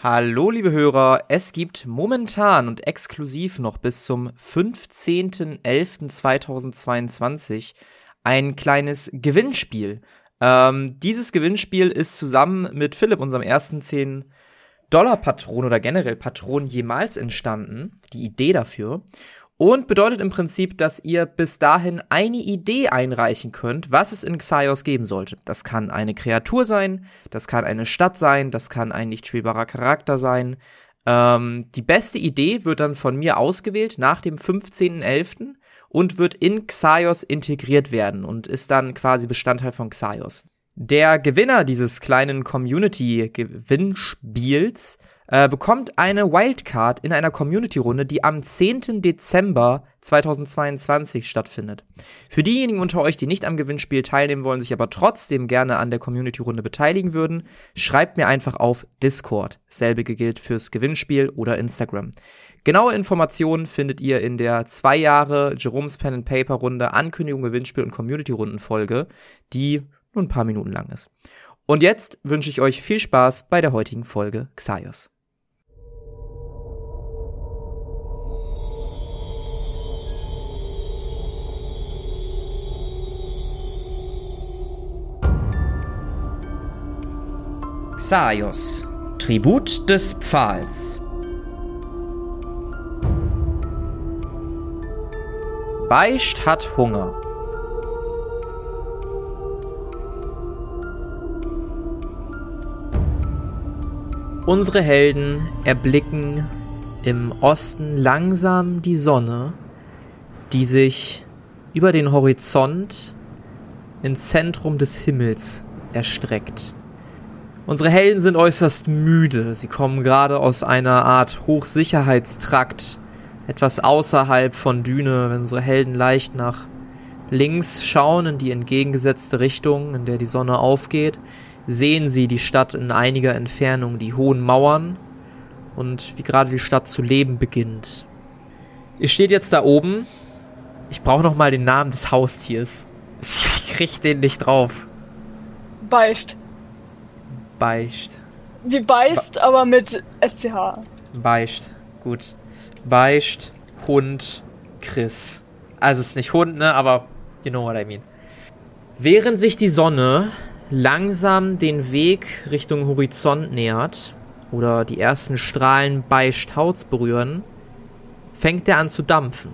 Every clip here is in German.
Hallo, liebe Hörer. Es gibt momentan und exklusiv noch bis zum 15.11.2022 ein kleines Gewinnspiel. Ähm, dieses Gewinnspiel ist zusammen mit Philipp, unserem ersten 10 Dollar Patron oder generell Patron jemals entstanden. Die Idee dafür und bedeutet im Prinzip, dass ihr bis dahin eine Idee einreichen könnt, was es in Xaios geben sollte. Das kann eine Kreatur sein, das kann eine Stadt sein, das kann ein nicht spielbarer Charakter sein. Ähm, die beste Idee wird dann von mir ausgewählt nach dem 15.11. und wird in Xaios integriert werden und ist dann quasi Bestandteil von Xaios. Der Gewinner dieses kleinen Community-Gewinnspiels äh, bekommt eine Wildcard in einer Community-Runde, die am 10. Dezember 2022 stattfindet. Für diejenigen unter euch, die nicht am Gewinnspiel teilnehmen wollen, sich aber trotzdem gerne an der Community-Runde beteiligen würden, schreibt mir einfach auf Discord. Selbige gilt fürs Gewinnspiel oder Instagram. Genaue Informationen findet ihr in der zwei Jahre Jerome's Pen and Paper Runde Ankündigung, Gewinnspiel und Community-Runden Folge, die nur ein paar Minuten lang ist. Und jetzt wünsche ich euch viel Spaß bei der heutigen Folge Xaios. Xaios, Tribut des Pfahls. Beicht hat Hunger. Unsere Helden erblicken im Osten langsam die Sonne, die sich über den Horizont ins Zentrum des Himmels erstreckt. Unsere Helden sind äußerst müde. Sie kommen gerade aus einer Art Hochsicherheitstrakt, etwas außerhalb von Düne, wenn unsere Helden leicht nach links schauen in die entgegengesetzte Richtung, in der die Sonne aufgeht, sehen sie die Stadt in einiger Entfernung, die hohen Mauern und wie gerade die Stadt zu leben beginnt. Ihr steht jetzt da oben. Ich brauche noch mal den Namen des Haustiers. Ich krieg den nicht drauf. Beicht. Beicht. Wie beißt, ba aber mit SCH. Beicht. Gut. Beicht, Hund, Chris. Also es ist nicht Hund, ne, aber you know what I mean. Während sich die Sonne langsam den Weg Richtung Horizont nähert oder die ersten Strahlen Beicht Haut berühren, fängt er an zu dampfen.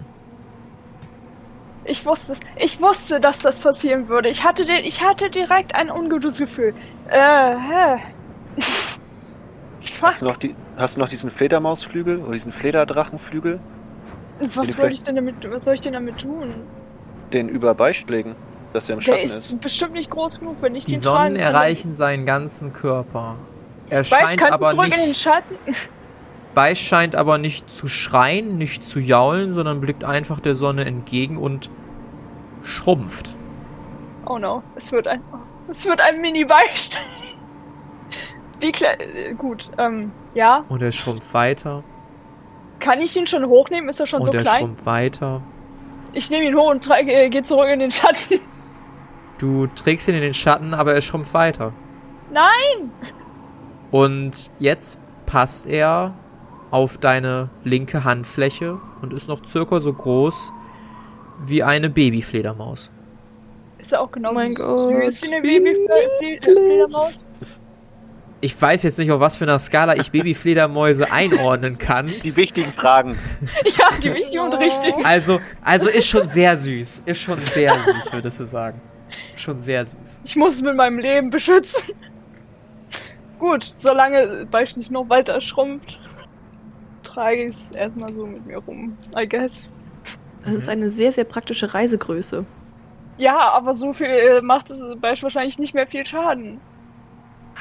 Ich wusste es. Ich wusste, dass das passieren würde. Ich hatte den, ich hatte direkt ein ungutes Gefühl. Äh, hä? hast, du noch die, hast du noch diesen Fledermausflügel oder diesen Flederdrachenflügel? Was soll ich denn damit, was soll ich denn damit tun? Den über Beicht legen, dass er im Schatten Der ist. ist bestimmt nicht groß genug, wenn ich Die den Sonnen tragen erreichen seinen ganzen Körper. Er Beicht, scheint kannst aber du zurück in den nicht, Schatten? Beicht scheint aber nicht zu schreien, nicht zu jaulen, sondern blickt einfach der Sonne entgegen und schrumpft. Oh no, es wird ein, es wird ein Mini-Beicht. Wie klein, äh, gut, ähm, ja. Und er schrumpft weiter. Kann ich ihn schon hochnehmen? Ist er schon und so er klein? schrumpft weiter. Ich nehme ihn hoch und äh, gehe zurück in den Schatten. Du trägst ihn in den Schatten, aber er schrumpft weiter. Nein! Und jetzt passt er auf deine linke Handfläche und ist noch circa so groß wie eine Babyfledermaus. Ist er auch genauso Oh mein süß Gott, wie eine Babyfledermaus? Ich weiß jetzt nicht, auf was für einer Skala ich Babyfledermäuse einordnen kann. Die wichtigen Fragen. ja, die wichtig und richtig. Also, also ist schon sehr süß. Ist schon sehr süß, würdest du sagen. Schon sehr süß. Ich muss es mit meinem Leben beschützen. Gut, solange Beicht nicht noch weiter schrumpft, trage ich es erstmal so mit mir rum. I guess. Das ist eine sehr, sehr praktische Reisegröße. Ja, aber so viel äh, macht es wahrscheinlich nicht mehr viel Schaden.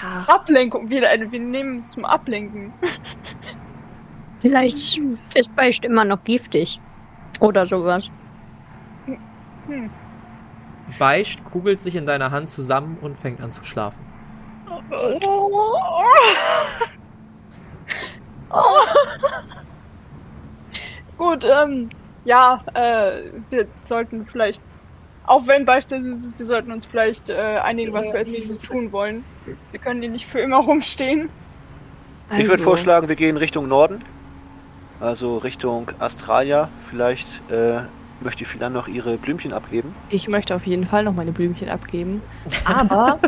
Ach, Ablenkung, wir, äh, wir nehmen es zum Ablenken. Vielleicht ist Beicht immer noch giftig. Oder sowas. Hm. Beicht kugelt sich in deiner Hand zusammen und fängt an zu schlafen. Gut, ähm, ja, äh, wir sollten vielleicht, auch wenn Beispiel ist, wir sollten uns vielleicht äh, einigen, was wir als nächstes tun wollen. Wir können hier nicht für immer rumstehen. Ich würde Also, vorschlagen, wir gehen Richtung Norden. Also Richtung Australia. Vielleicht äh, möchte Philan noch ihre Blümchen abgeben. Ich möchte auf jeden Fall noch meine Blümchen abgeben. Aber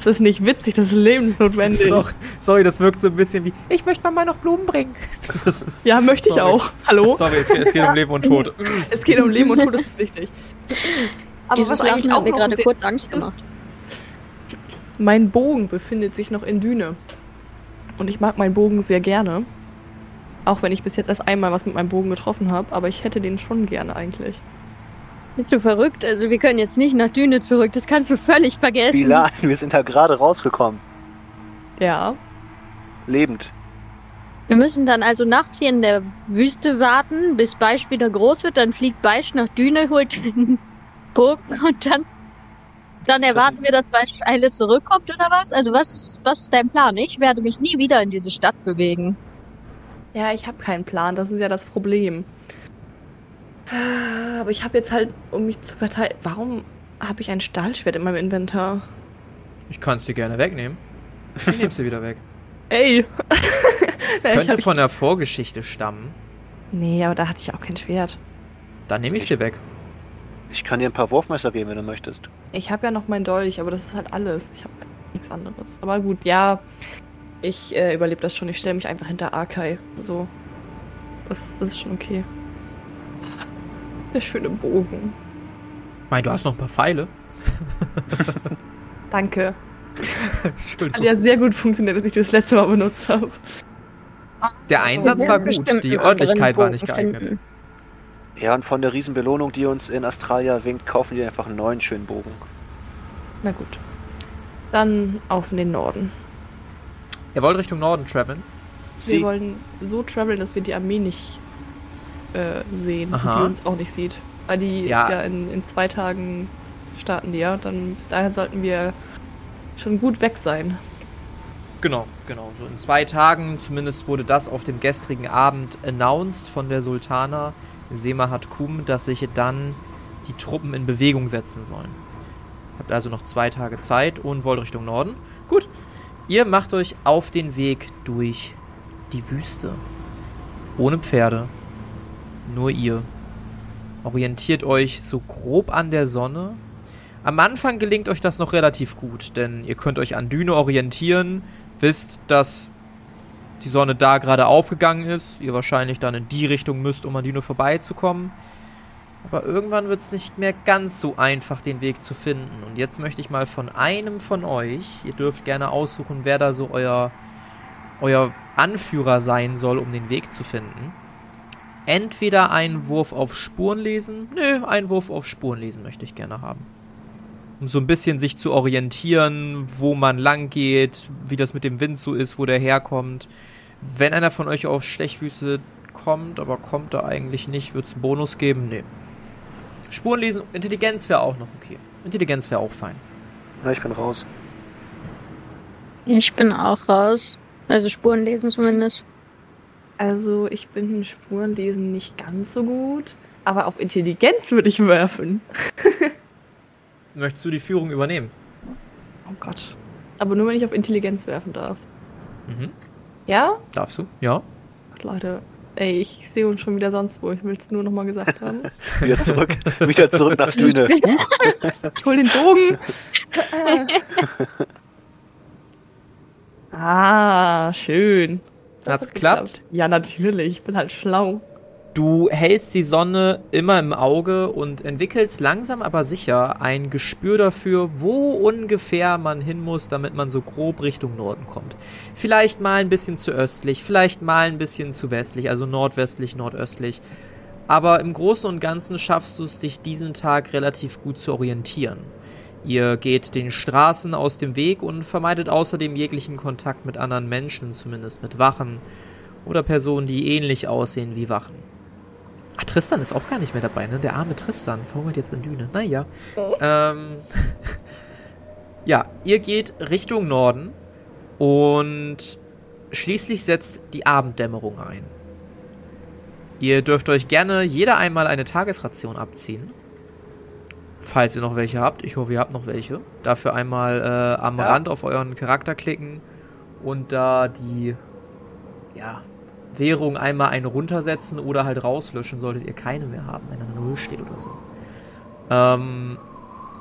es ist nicht witzig, das ist lebensnotwendig. So, sorry, das wirkt so ein bisschen wie, ich möchte mal noch Blumen bringen. Das ist, Ja, möchte ich Sorry. auch. Hallo? sorry, es, geht- es geht um Leben und Tod. Es geht um Leben und Tod, das ist wichtig. Aber Dieses was eigentlich auch hat mir gerade kurz Angst gemacht. Mein Bogen befindet sich noch in Düne. Und ich mag meinen Bogen sehr gerne. Auch wenn ich bis jetzt erst einmal was mit meinem Bogen getroffen habe, aber ich hätte den schon gerne eigentlich. Bist du verrückt? Also wir können jetzt nicht nach Düne zurück. Das kannst du völlig vergessen. Philan, wir sind da gerade rausgekommen. Ja. Lebend. Wir müssen dann also nachts hier in der Wüste warten, bis Beisch wieder groß wird. Dann fliegt Beisch nach Düne, holt den Bogen und dann, dann erwarten wir, dass Beisch Eile zurückkommt oder was? Also was ist, was ist dein Plan? Ich werde mich nie wieder in diese Stadt bewegen. Ja, ich habe keinen Plan, das ist ja das Problem. Aber ich habe jetzt halt, um mich zu verteidigen. Warum habe ich ein Stahlschwert in meinem Inventar? Ich kann es dir gerne wegnehmen. Ich nehme sie wieder weg. Ey! Es könnte von der Vorgeschichte stammen. Nee, aber da hatte ich auch kein Schwert. Dann nehme ich sie weg. Ich kann dir ein paar Wurfmesser geben, wenn du möchtest. Ich habe ja noch mein Dolch, aber das ist halt alles. Ich habe nichts anderes. Aber gut, ja. Ich äh, überlebe das schon. Ich stelle mich einfach hinter Arkai. So. Das, das ist schon okay. Der schöne Bogen. Ich meine, du hast noch ein paar Pfeile. Danke. Hat ja sehr gut funktioniert, als ich das letzte Mal benutzt habe. Der Einsatz Wir war gut, bestimmt die einen Örtlichkeit war nicht geeignet. finden. Ja, und von der Riesenbelohnung, die uns in Australia winkt, kaufen wir einfach einen neuen schönen Bogen. Na gut. Dann auf in den Norden. Ihr wollt Richtung Norden traveln? Wir Sie, wollen so traveln, dass wir die Armee nicht äh, sehen Aha. und die uns auch nicht sieht. Weil die Ja. ist ja in, in zwei Tagen starten die ja. Dann bis dahin sollten wir schon gut weg sein. Genau, genau. So in zwei Tagen, zumindest wurde das auf dem gestrigen Abend announced von der Sultana Semahat Kum, dass sich dann die Truppen in Bewegung setzen sollen. Habt also noch zwei Tage Zeit und wollt Richtung Norden. Gut. Ihr macht euch auf den Weg durch die Wüste. Ohne Pferde. Nur ihr. Orientiert euch so grob an der Sonne. Am Anfang gelingt euch das noch relativ gut, denn ihr könnt euch an Düne orientieren, wisst, dass die Sonne da gerade aufgegangen ist, ihr wahrscheinlich dann in die Richtung müsst, um an Düne vorbeizukommen. Aber irgendwann wird es nicht mehr ganz so einfach, den Weg zu finden. Und jetzt möchte ich mal von einem von euch, ihr dürft gerne aussuchen, wer da so euer, euer Anführer sein soll, um den Weg zu finden. Entweder einen Wurf auf Spurenlesen, nö, einen Wurf auf Spurenlesen möchte ich gerne haben um so ein bisschen sich zu orientieren, wo man lang geht, wie das mit dem Wind so ist, wo der herkommt. Wenn einer von euch auf Stechfüße kommt, aber kommt da eigentlich nicht, wird es einen Bonus geben? Nee. Spurenlesen, Intelligenz wäre auch noch okay. Intelligenz wäre auch fein. na, ich bin raus. Ich bin auch raus. Also Spuren lesen zumindest. Also ich bin in Spurenlesen nicht ganz so gut. Aber auf Intelligenz würde ich werfen. Möchtest du die Führung übernehmen? Oh Gott. Aber nur wenn ich auf Intelligenz werfen darf. Mhm. Ja? Darfst du? Ja. Ach, Leute. Ey, ich sehe uns schon wieder sonst wo. Ich will es nur nochmal gesagt haben. Wieder zurück, wieder zurück nach Düne. Ich hol den Bogen. ah, schön. Hat's hat geklappt? Ja, natürlich. Ich bin halt schlau. Du hältst die Sonne immer im Auge und entwickelst langsam aber sicher ein Gespür dafür, wo ungefähr man hin muss, damit man so grob Richtung Norden kommt. Vielleicht mal ein bisschen zu östlich, vielleicht mal ein bisschen zu westlich, also nordwestlich, nordöstlich. Aber im Großen und Ganzen schaffst du es, dich diesen Tag relativ gut zu orientieren. Ihr geht den Straßen aus dem Weg und vermeidet außerdem jeglichen Kontakt mit anderen Menschen, zumindest mit Wachen oder Personen, die ähnlich aussehen wie Wachen. Ach, Tristan ist auch gar nicht mehr dabei, ne? Der arme Tristan verhungert jetzt in Düne. Naja. Ähm, ja, ihr geht Richtung Norden und schließlich setzt die Abenddämmerung ein. Ihr dürft euch gerne jeder einmal eine Tagesration abziehen. Falls ihr noch welche habt. Ich hoffe, ihr habt noch welche. Dafür einmal äh, am Ja. Rand auf euren Charakter klicken und da die ja, Währung einmal einen runtersetzen oder halt rauslöschen, solltet ihr keine mehr haben, wenn eine Null steht oder so. Ähm,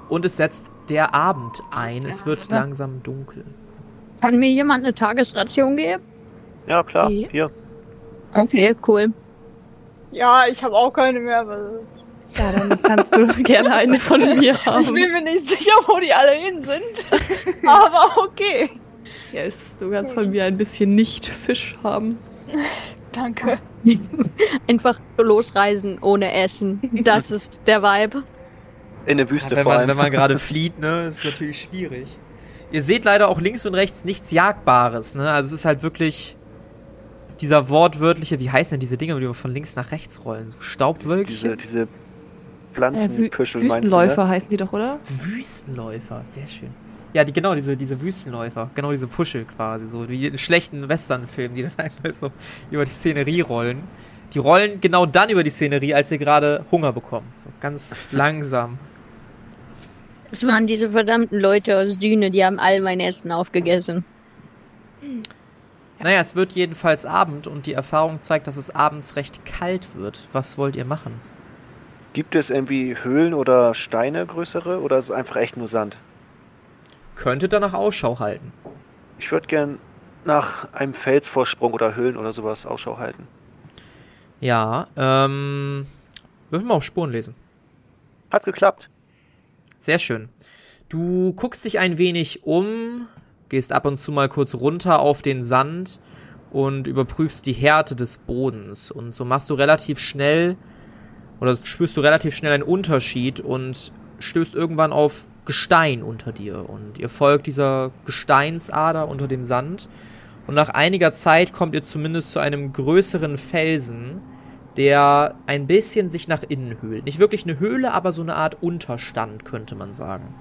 und es setzt der Abend ein. Es wird langsam dunkel. Kann mir jemand eine Tagesration geben? Ja, klar. Hier. Okay, cool. Ja, ich habe auch keine mehr. Weil Ja, dann kannst du gerne eine von mir ich haben. bin mir nicht sicher, wo die alle hin sind. Aber okay. Yes, du kannst von mir ein bisschen Nicht-Fisch haben. Danke. Einfach losreisen ohne Essen. Das ist der Vibe. In der Wüste wenn, vor man, allem. wenn man gerade flieht, ne, ist natürlich schwierig. Ihr seht leider auch links und rechts nichts Jagbares, ne? Also es ist halt wirklich dieser wortwörtliche, wie heißen denn diese Dinge, die wir von links nach rechts rollen? So diese, Staubwölkchen? diese Wü Pflanzenpüschel meinst du, Wüstenläufer ne? heißen die doch, oder? Wüstenläufer, sehr schön. Ja, die, genau, diese, diese Wüstenläufer, genau diese Puschel quasi, so wie in schlechten Westernfilmen, die dann einfach so über die Szenerie rollen. Die rollen genau dann über die Szenerie, als ihr gerade Hunger bekommt. So ganz langsam. Es waren diese verdammten Leute aus Düne, die haben all mein Essen aufgegessen. Naja, es wird jedenfalls Abend und die Erfahrung zeigt, dass es abends recht kalt wird. Was wollt ihr machen? Gibt es irgendwie Höhlen oder Steine größere oder ist es einfach echt nur Sand? Könntet danach Ausschau halten. Ich würde gern nach einem Felsvorsprung oder Höhlen oder sowas Ausschau halten. Ja, ähm. Würfel mal auf Spuren lesen. Hat geklappt. Sehr schön. Du guckst dich ein wenig um, gehst ab und zu mal kurz runter auf den Sand und überprüfst die Härte des Bodens. Und so machst du relativ schnell, oder spürst du relativ schnell einen Unterschied und stößt irgendwann auf Gestein unter dir. Und ihr folgt dieser Gesteinsader unter dem Sand. Und nach einiger Zeit kommt ihr zumindest zu einem größeren Felsen, der ein bisschen sich nach innen höhlt. Nicht wirklich eine Höhle, aber so eine Art Unterstand, könnte man sagen.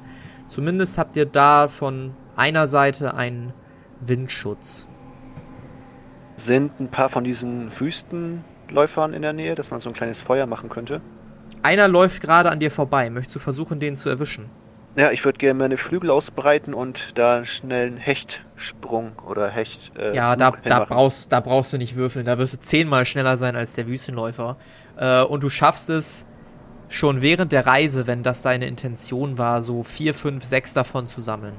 Zumindest habt ihr da von einer Seite einen Windschutz. Sind ein paar von diesen Wüstenläufern in der Nähe, dass man so ein kleines Feuer machen könnte? Einer läuft gerade an dir vorbei. Möchtest du versuchen, den zu erwischen? Ja, ich würde gerne meine Flügel ausbreiten und da schnell einen Hechtsprung oder Hecht. Äh, ja, da, da, brauchst, da brauchst du nicht würfeln. Da wirst du zehnmal schneller sein als der Wüstenläufer. Äh, und du schaffst es schon während der Reise, wenn das deine Intention war, so vier, fünf, sechs davon zu sammeln.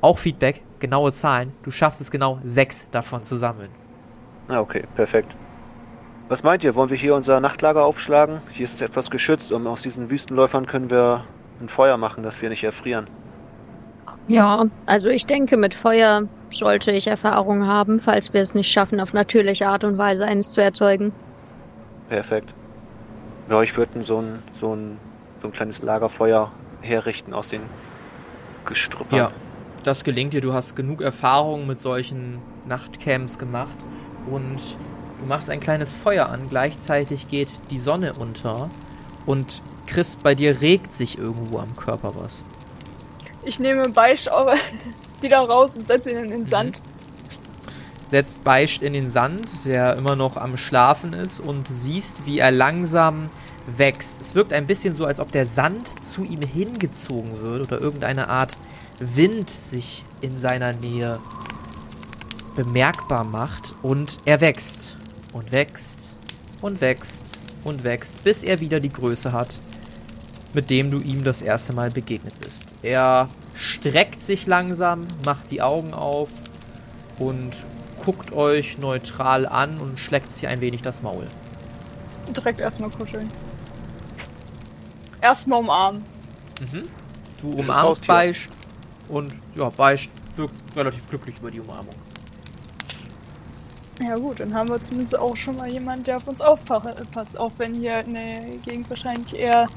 Auch Feedback, genaue Zahlen. Du schaffst es genau, sechs davon zu sammeln. Ah, okay, perfekt. Was meint ihr? Wollen wir hier unser Nachtlager aufschlagen? Hier ist es etwas geschützt und aus diesen Wüstenläufern können wir ein Feuer machen, dass wir nicht erfrieren. Ja, also ich denke, mit Feuer sollte ich Erfahrung haben, falls wir es nicht schaffen, auf natürliche Art und Weise eines zu erzeugen. Perfekt. Ja, ich würde so ein, so, ein, so ein kleines Lagerfeuer herrichten aus den Gestrüppern. Ja, das gelingt dir. Du hast genug Erfahrung mit solchen Nachtcamps gemacht und du machst ein kleines Feuer an. Gleichzeitig geht die Sonne unter und Chris, bei dir regt sich irgendwo am Körper was. Ich nehme Beicht auch wieder raus und setze ihn in den Sand. Setzt Beicht in den Sand, der immer noch am Schlafen ist und siehst, wie er langsam wächst. Es wirkt ein bisschen so, als ob der Sand zu ihm hingezogen wird oder irgendeine Art Wind sich in seiner Nähe bemerkbar macht und er wächst und wächst und wächst und wächst, bis er wieder die Größe hat, mit dem du ihm das erste Mal begegnet bist. Er streckt sich langsam, macht die Augen auf und guckt euch neutral an und schleckt sich ein wenig das Maul. Direkt erstmal kuscheln. Erstmal umarmen. Mhm. Du umarmst. Beischt und ja, Beischt wirkt relativ glücklich über die Umarmung. Ja gut, dann haben wir zumindest auch schon mal jemanden, der auf uns aufpasst. Auch wenn hier in der Gegend wahrscheinlich eher...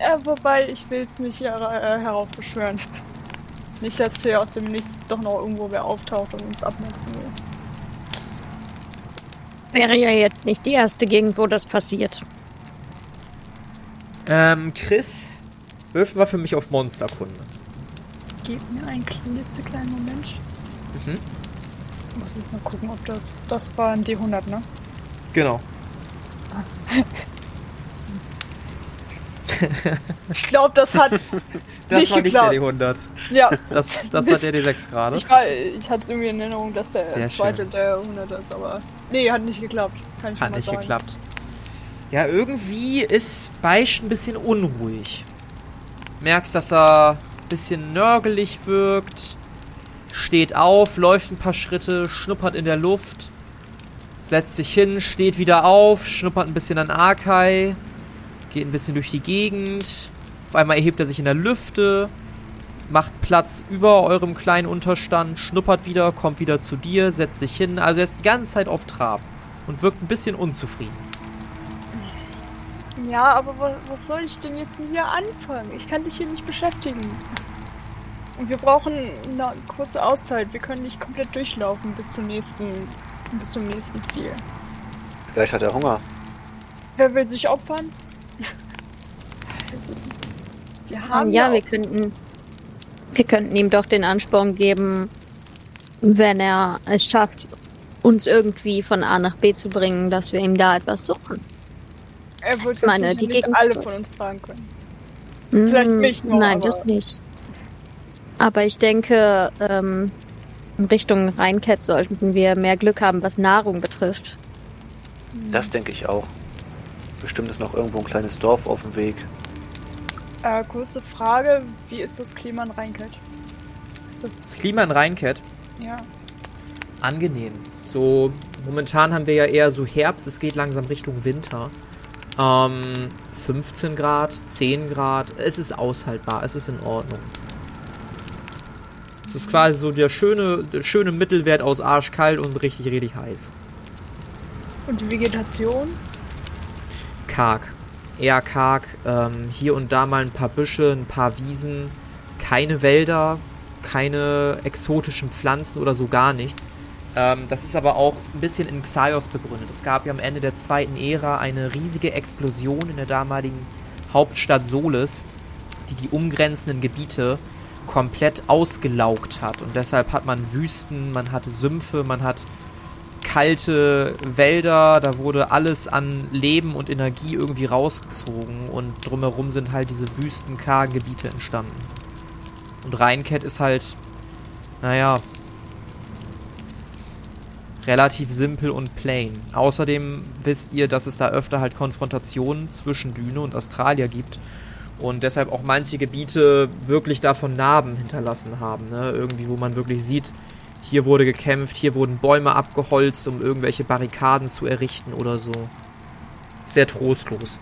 Ja, wobei, ich will es nicht hier, äh, heraufbeschwören. Nicht, dass hier aus dem Nichts doch noch irgendwo wer auftaucht und uns abnutzen will. Wäre ja jetzt nicht die erste Gegend, wo das passiert. Ähm, Chris, wirf mal für mich auf Monsterkunde. Gib mir einen klitzekleinen Moment. Mhm. Ich muss jetzt mal gucken, ob das... Das war ein D100, ne? Genau. Ich glaube, das hat. Das Nicht war nicht geklaut. der D100. Ja. Das, das war der D6 gerade. Ich, war, ich hatte es irgendwie in Erinnerung, dass der Sehr zweite schön. der 100 ist, aber. Nee, hat nicht geklappt. Kann ich Hat nicht sagen. geklappt. Ja, irgendwie ist Beisch ein bisschen unruhig. Merkst, dass er ein bisschen nörgelig wirkt. Steht auf, läuft ein paar Schritte, schnuppert in der Luft. Setzt sich hin, steht wieder auf, schnuppert ein bisschen an Arkai. Geht ein bisschen durch die Gegend. Auf einmal erhebt er sich in der Lüfte. Macht Platz über eurem kleinen Unterstand, schnuppert wieder, kommt wieder zu dir, setzt sich hin. Also er ist die ganze Zeit auf Trab und wirkt ein bisschen unzufrieden. Ja, aber wa- was soll ich denn jetzt mit hier anfangen? Ich kann dich hier nicht beschäftigen. Und wir brauchen eine kurze Auszeit. Wir können nicht komplett durchlaufen bis zum nächsten, bis zum nächsten Ziel. Vielleicht hat er Hunger. Wer will sich opfern? Wir haben ja, ja, wir könnten, wir könnten ihm doch den Ansporn geben, wenn er es schafft, uns irgendwie von A nach B zu bringen, dass wir ihm da etwas suchen. er wird meine, die nicht Gegend alle von uns tragen können. Vielleicht Mm, mich noch, Nein, aber- das nicht. Aber ich denke, ähm, in Richtung Rheinket sollten wir mehr Glück haben, was Nahrung betrifft. Das denke ich auch. Bestimmt ist noch irgendwo ein kleines Dorf auf dem Weg. Äh, kurze Frage, wie ist das Klima in Rheinkeit? Ist das, Das Klima in Rheinket, ja, angenehm. So, momentan haben wir ja eher so Herbst, es geht langsam Richtung Winter. Ähm, 15 Grad, 10 Grad, es ist aushaltbar, es ist in Ordnung. Es ist quasi so der schöne, der schöne Mittelwert aus arschkalt und richtig, richtig heiß. und die Vegetation? Karg. Eher karg. Ähm, hier und da mal ein paar Büsche, ein paar Wiesen. Keine Wälder, keine exotischen Pflanzen oder so gar nichts. Ähm, das ist aber auch ein bisschen in Xaios begründet. Es gab ja am Ende der zweiten Ära eine riesige Explosion in der damaligen Hauptstadt Solis, die die umgrenzenden Gebiete komplett ausgelaugt hat. Und deshalb hat man Wüsten, man hatte Sümpfe, man hat kalte Wälder, da wurde alles an Leben und Energie irgendwie rausgezogen und drumherum sind halt diese wüsten, kargen Gebiete entstanden. Und Rheinket ist halt, naja, relativ simpel und plain. Außerdem wisst ihr, dass es da öfter halt Konfrontationen zwischen Düne und Australier gibt und deshalb auch manche Gebiete wirklich davon Narben hinterlassen haben. Ne? Irgendwie, wo man wirklich sieht, hier wurde gekämpft, hier wurden Bäume abgeholzt, um irgendwelche Barrikaden zu errichten oder so. Sehr trostlos.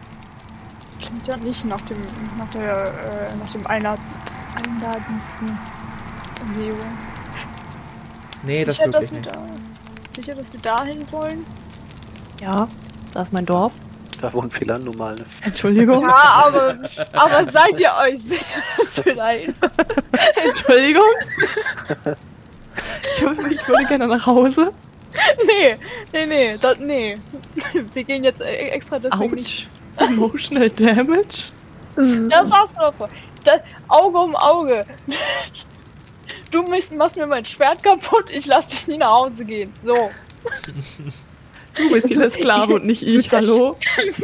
Das klingt ja nicht nach dem, nach der, äh, nach dem einladendsten Umgebung. Nee, das sicher, wirklich dass wir nicht. da, sicher, dass wir dahin wollen? Ja, da ist mein Dorf. Da wohnt Philando mal. Ne? Entschuldigung. Ja, aber, aber seid ihr euch sicher, dahin Entschuldigung. Ich würde, ich würde gerne nach Hause. Nee, nee, nee, das, nee. Wir gehen jetzt e- extra deswegen nicht. Autsch. Emotional Damage. Das sagst du doch. Das, Auge um Auge. Du machst, machst mir mein Schwert kaputt, ich lass dich nie nach Hause gehen. So. Du bist hier der Sklave und nicht ich. Hallo?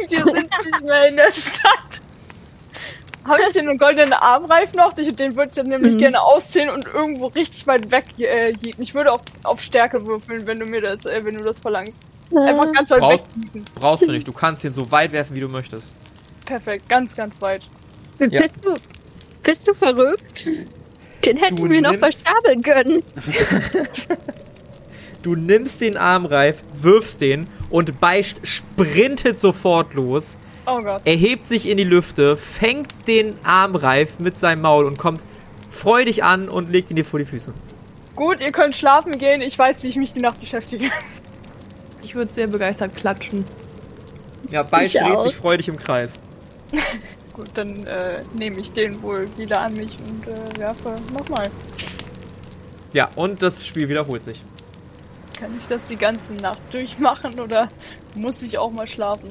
Wir sind nicht mehr in der Stadt. Habe ich den goldenen Armreif noch? Den würde ich dann nämlich Mhm. gerne ausziehen und irgendwo richtig weit weg äh, jieten. Ich würde auch auf Stärke würfeln, wenn du mir das, äh, wenn du das verlangst. Einfach ganz weit Brauch- weg jieten. Brauchst du nicht, du kannst ihn so weit werfen, wie du möchtest. Perfekt, ganz, ganz weit. Ja. Bist, du, bist du verrückt? Den hätten Du wir noch verstapeln können. Du nimmst den Armreif, wirfst den und Beischt sprintet sofort los, Oh Gott. erhebt sich in die Lüfte, fängt den Armreif mit seinem Maul und kommt freudig an und legt ihn dir vor die Füße. Gut, ihr könnt schlafen gehen. Ich weiß, wie ich mich die Nacht beschäftige. Ich würde sehr begeistert klatschen. Ja, Beischt Ich dreht auch. sich freudig im Kreis. Gut, dann äh, nehme ich den wohl wieder an mich und äh, werfe nochmal. Ja, und das Spiel wiederholt sich. Kann ich das die ganze Nacht durchmachen oder muss ich auch mal schlafen?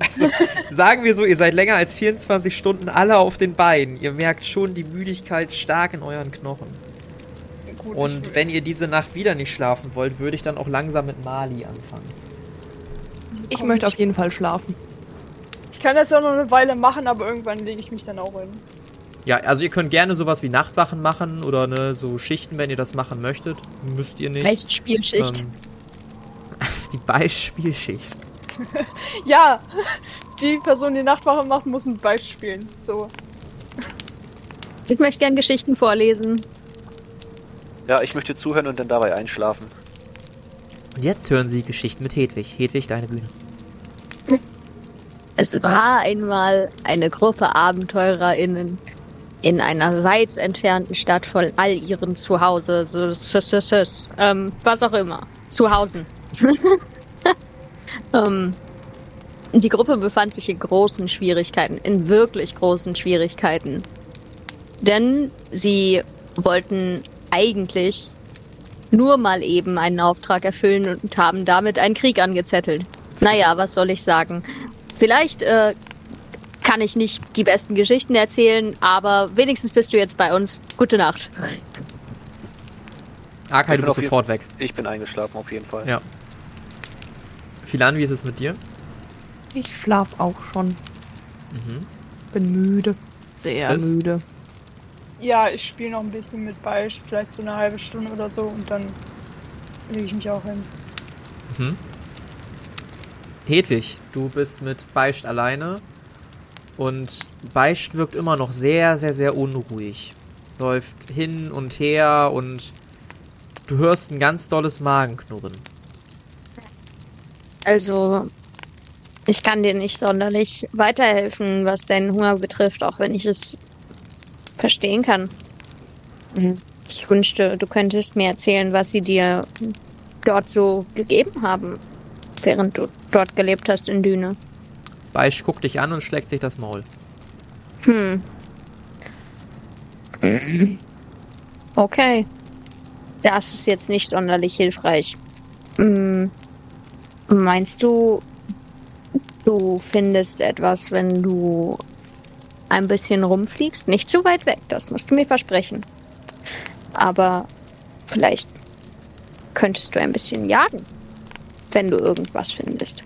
Sagen wir so, ihr seid länger als 24 Stunden alle auf den Beinen. Ihr merkt schon die Müdigkeit stark in euren Knochen. Gut, Und wenn ihr diese Nacht wieder nicht schlafen wollt, würde ich dann auch langsam mit Mali anfangen. Ich komm, möchte auf jeden Fall schlafen. Ich Ich kann das ja noch eine Weile machen, aber irgendwann lege ich mich dann auch hin. Ja, also ihr könnt gerne sowas wie Nachtwachen machen oder ne, so Schichten, wenn ihr das machen möchtet. Müsst ihr nicht. Beichtspielschicht. Ähm, die Beispielschicht. Ja, die Person, die Nachtwache macht, muss mit Beicht spielen. So. Ich möchte gern Geschichten vorlesen. Ja, ich möchte zuhören und dann dabei einschlafen. Und jetzt hören Sie Geschichten mit Hedwig. Hedwig, deine Bühne. Es war einmal eine Gruppe AbenteurerInnen in einer weit entfernten Stadt voll all ihren Zuhause, so, s- s- s- s- ähm, was auch immer. Zuhausen. ähm, die Gruppe befand sich in großen Schwierigkeiten, in wirklich großen Schwierigkeiten. Denn sie wollten eigentlich nur mal eben einen Auftrag erfüllen und haben damit einen Krieg angezettelt. Naja, was soll ich sagen? Vielleicht äh, kann ich nicht die besten Geschichten erzählen, aber wenigstens bist du jetzt bei uns. Gute Nacht. Arkai, Ich du bist sofort weg. Ich bin eingeschlafen auf jeden Fall. Ja. Philan, wie ist es mit dir? Ich schlaf auch schon. Mhm. Bin müde. Sehr Chris? müde. Ja, ich spiele noch ein bisschen mit Beicht, vielleicht so eine halbe Stunde oder so und dann lege ich mich auch hin. Mhm. Hedwig, du bist mit Beicht alleine und Beicht wirkt immer noch sehr, sehr, sehr unruhig. Läuft hin und her und du hörst ein ganz dolles Magenknurren. Also, ich kann dir nicht sonderlich weiterhelfen, was deinen Hunger betrifft, auch wenn ich es verstehen kann. Mhm. Ich wünschte, du könntest mir erzählen, was sie dir dort so gegeben haben, während du dort gelebt hast in Düne. Beicht guckt dich an und schlägt sich das Maul. Hm. Okay. Das ist jetzt nicht sonderlich hilfreich. Hm. Meinst du, du findest etwas, wenn du ein bisschen rumfliegst? Nicht zu weit weg, das musst du mir versprechen. Aber vielleicht könntest du ein bisschen jagen, wenn du irgendwas findest.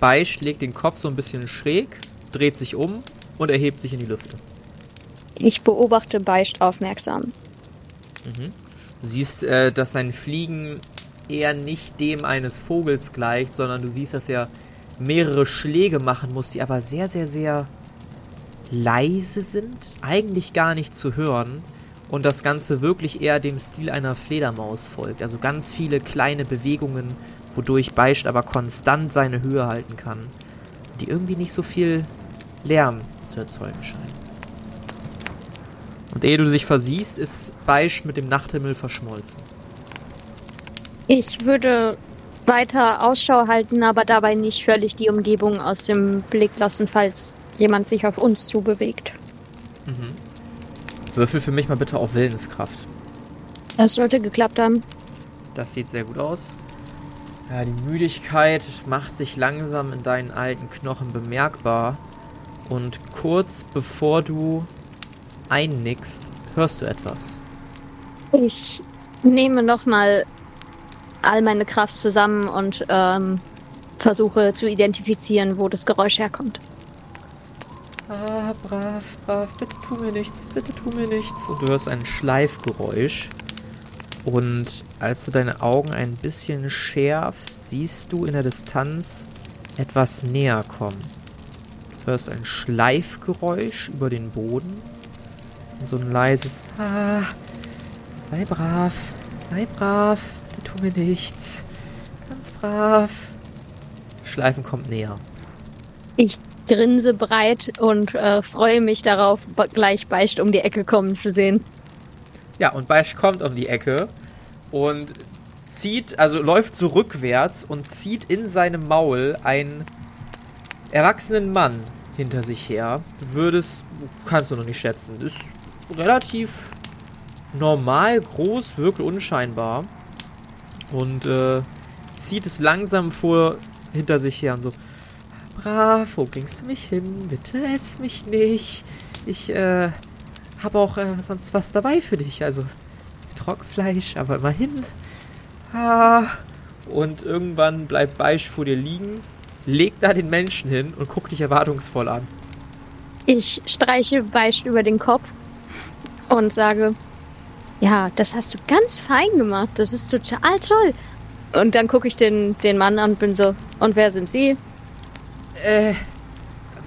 Beicht legt den Kopf so ein bisschen schräg, dreht sich um und erhebt sich in die Lüfte. Ich beobachte Beicht aufmerksam. Mhm. Du siehst, äh, dass sein Fliegen eher nicht dem eines Vogels gleicht, sondern du siehst, dass er mehrere Schläge machen muss, die aber sehr, sehr, sehr leise sind, eigentlich gar nicht zu hören und das Ganze wirklich eher dem Stil einer Fledermaus folgt. Also ganz viele kleine Bewegungen, wodurch Beicht aber konstant seine Höhe halten kann, die irgendwie nicht so viel Lärm zu erzeugen scheinen. Und ehe du dich versiehst, ist Beicht mit dem Nachthimmel verschmolzen. Ich würde weiter Ausschau halten, aber dabei nicht völlig die Umgebung aus dem Blick lassen, falls jemand sich auf uns zubewegt. Mhm. Würfel für mich mal bitte auf Willenskraft. Das sollte geklappt haben. Das sieht sehr gut aus. Ja, die Müdigkeit macht sich langsam in deinen alten Knochen bemerkbar. Und kurz bevor du einnickst, hörst du etwas. Ich nehme nochmal all meine Kraft zusammen und ähm, versuche zu identifizieren, wo das Geräusch herkommt. Ah, brav, brav, bitte tu mir nichts, bitte tu mir nichts. Und du hörst ein Schleifgeräusch. Und als du deine Augen ein bisschen schärfst, siehst du in der Distanz etwas näher kommen. Du hörst ein Schleifgeräusch über den Boden. Und so ein leises Ah, sei brav, sei brav, bitte tu mir nichts. Ganz brav. Schleifen kommt näher. Ich grinse breit und äh, freue mich darauf, gleich Beicht um die Ecke kommen zu sehen. Ja, und Beisch kommt um die Ecke und zieht, also läuft so rückwärts und zieht in seinem Maul einen erwachsenen Mann hinter sich her. Du würdest, kannst du noch nicht schätzen, ist relativ normal, groß, wirkt unscheinbar und äh, zieht es langsam vor hinter sich her und so. Brav, wo gingst du mich hin? Bitte ess mich nicht. Ich, äh, habe auch äh, sonst was dabei für dich. Also Trockenfleisch, aber immerhin. Ah. Und irgendwann bleibt Beisch vor dir liegen, legt da den Menschen hin und guckt dich erwartungsvoll an. Ich streiche Beischt über den Kopf und sage, ja, das hast du ganz fein gemacht. Das ist total toll. Und dann gucke ich den, den Mann an und bin so, und wer sind Sie? Äh,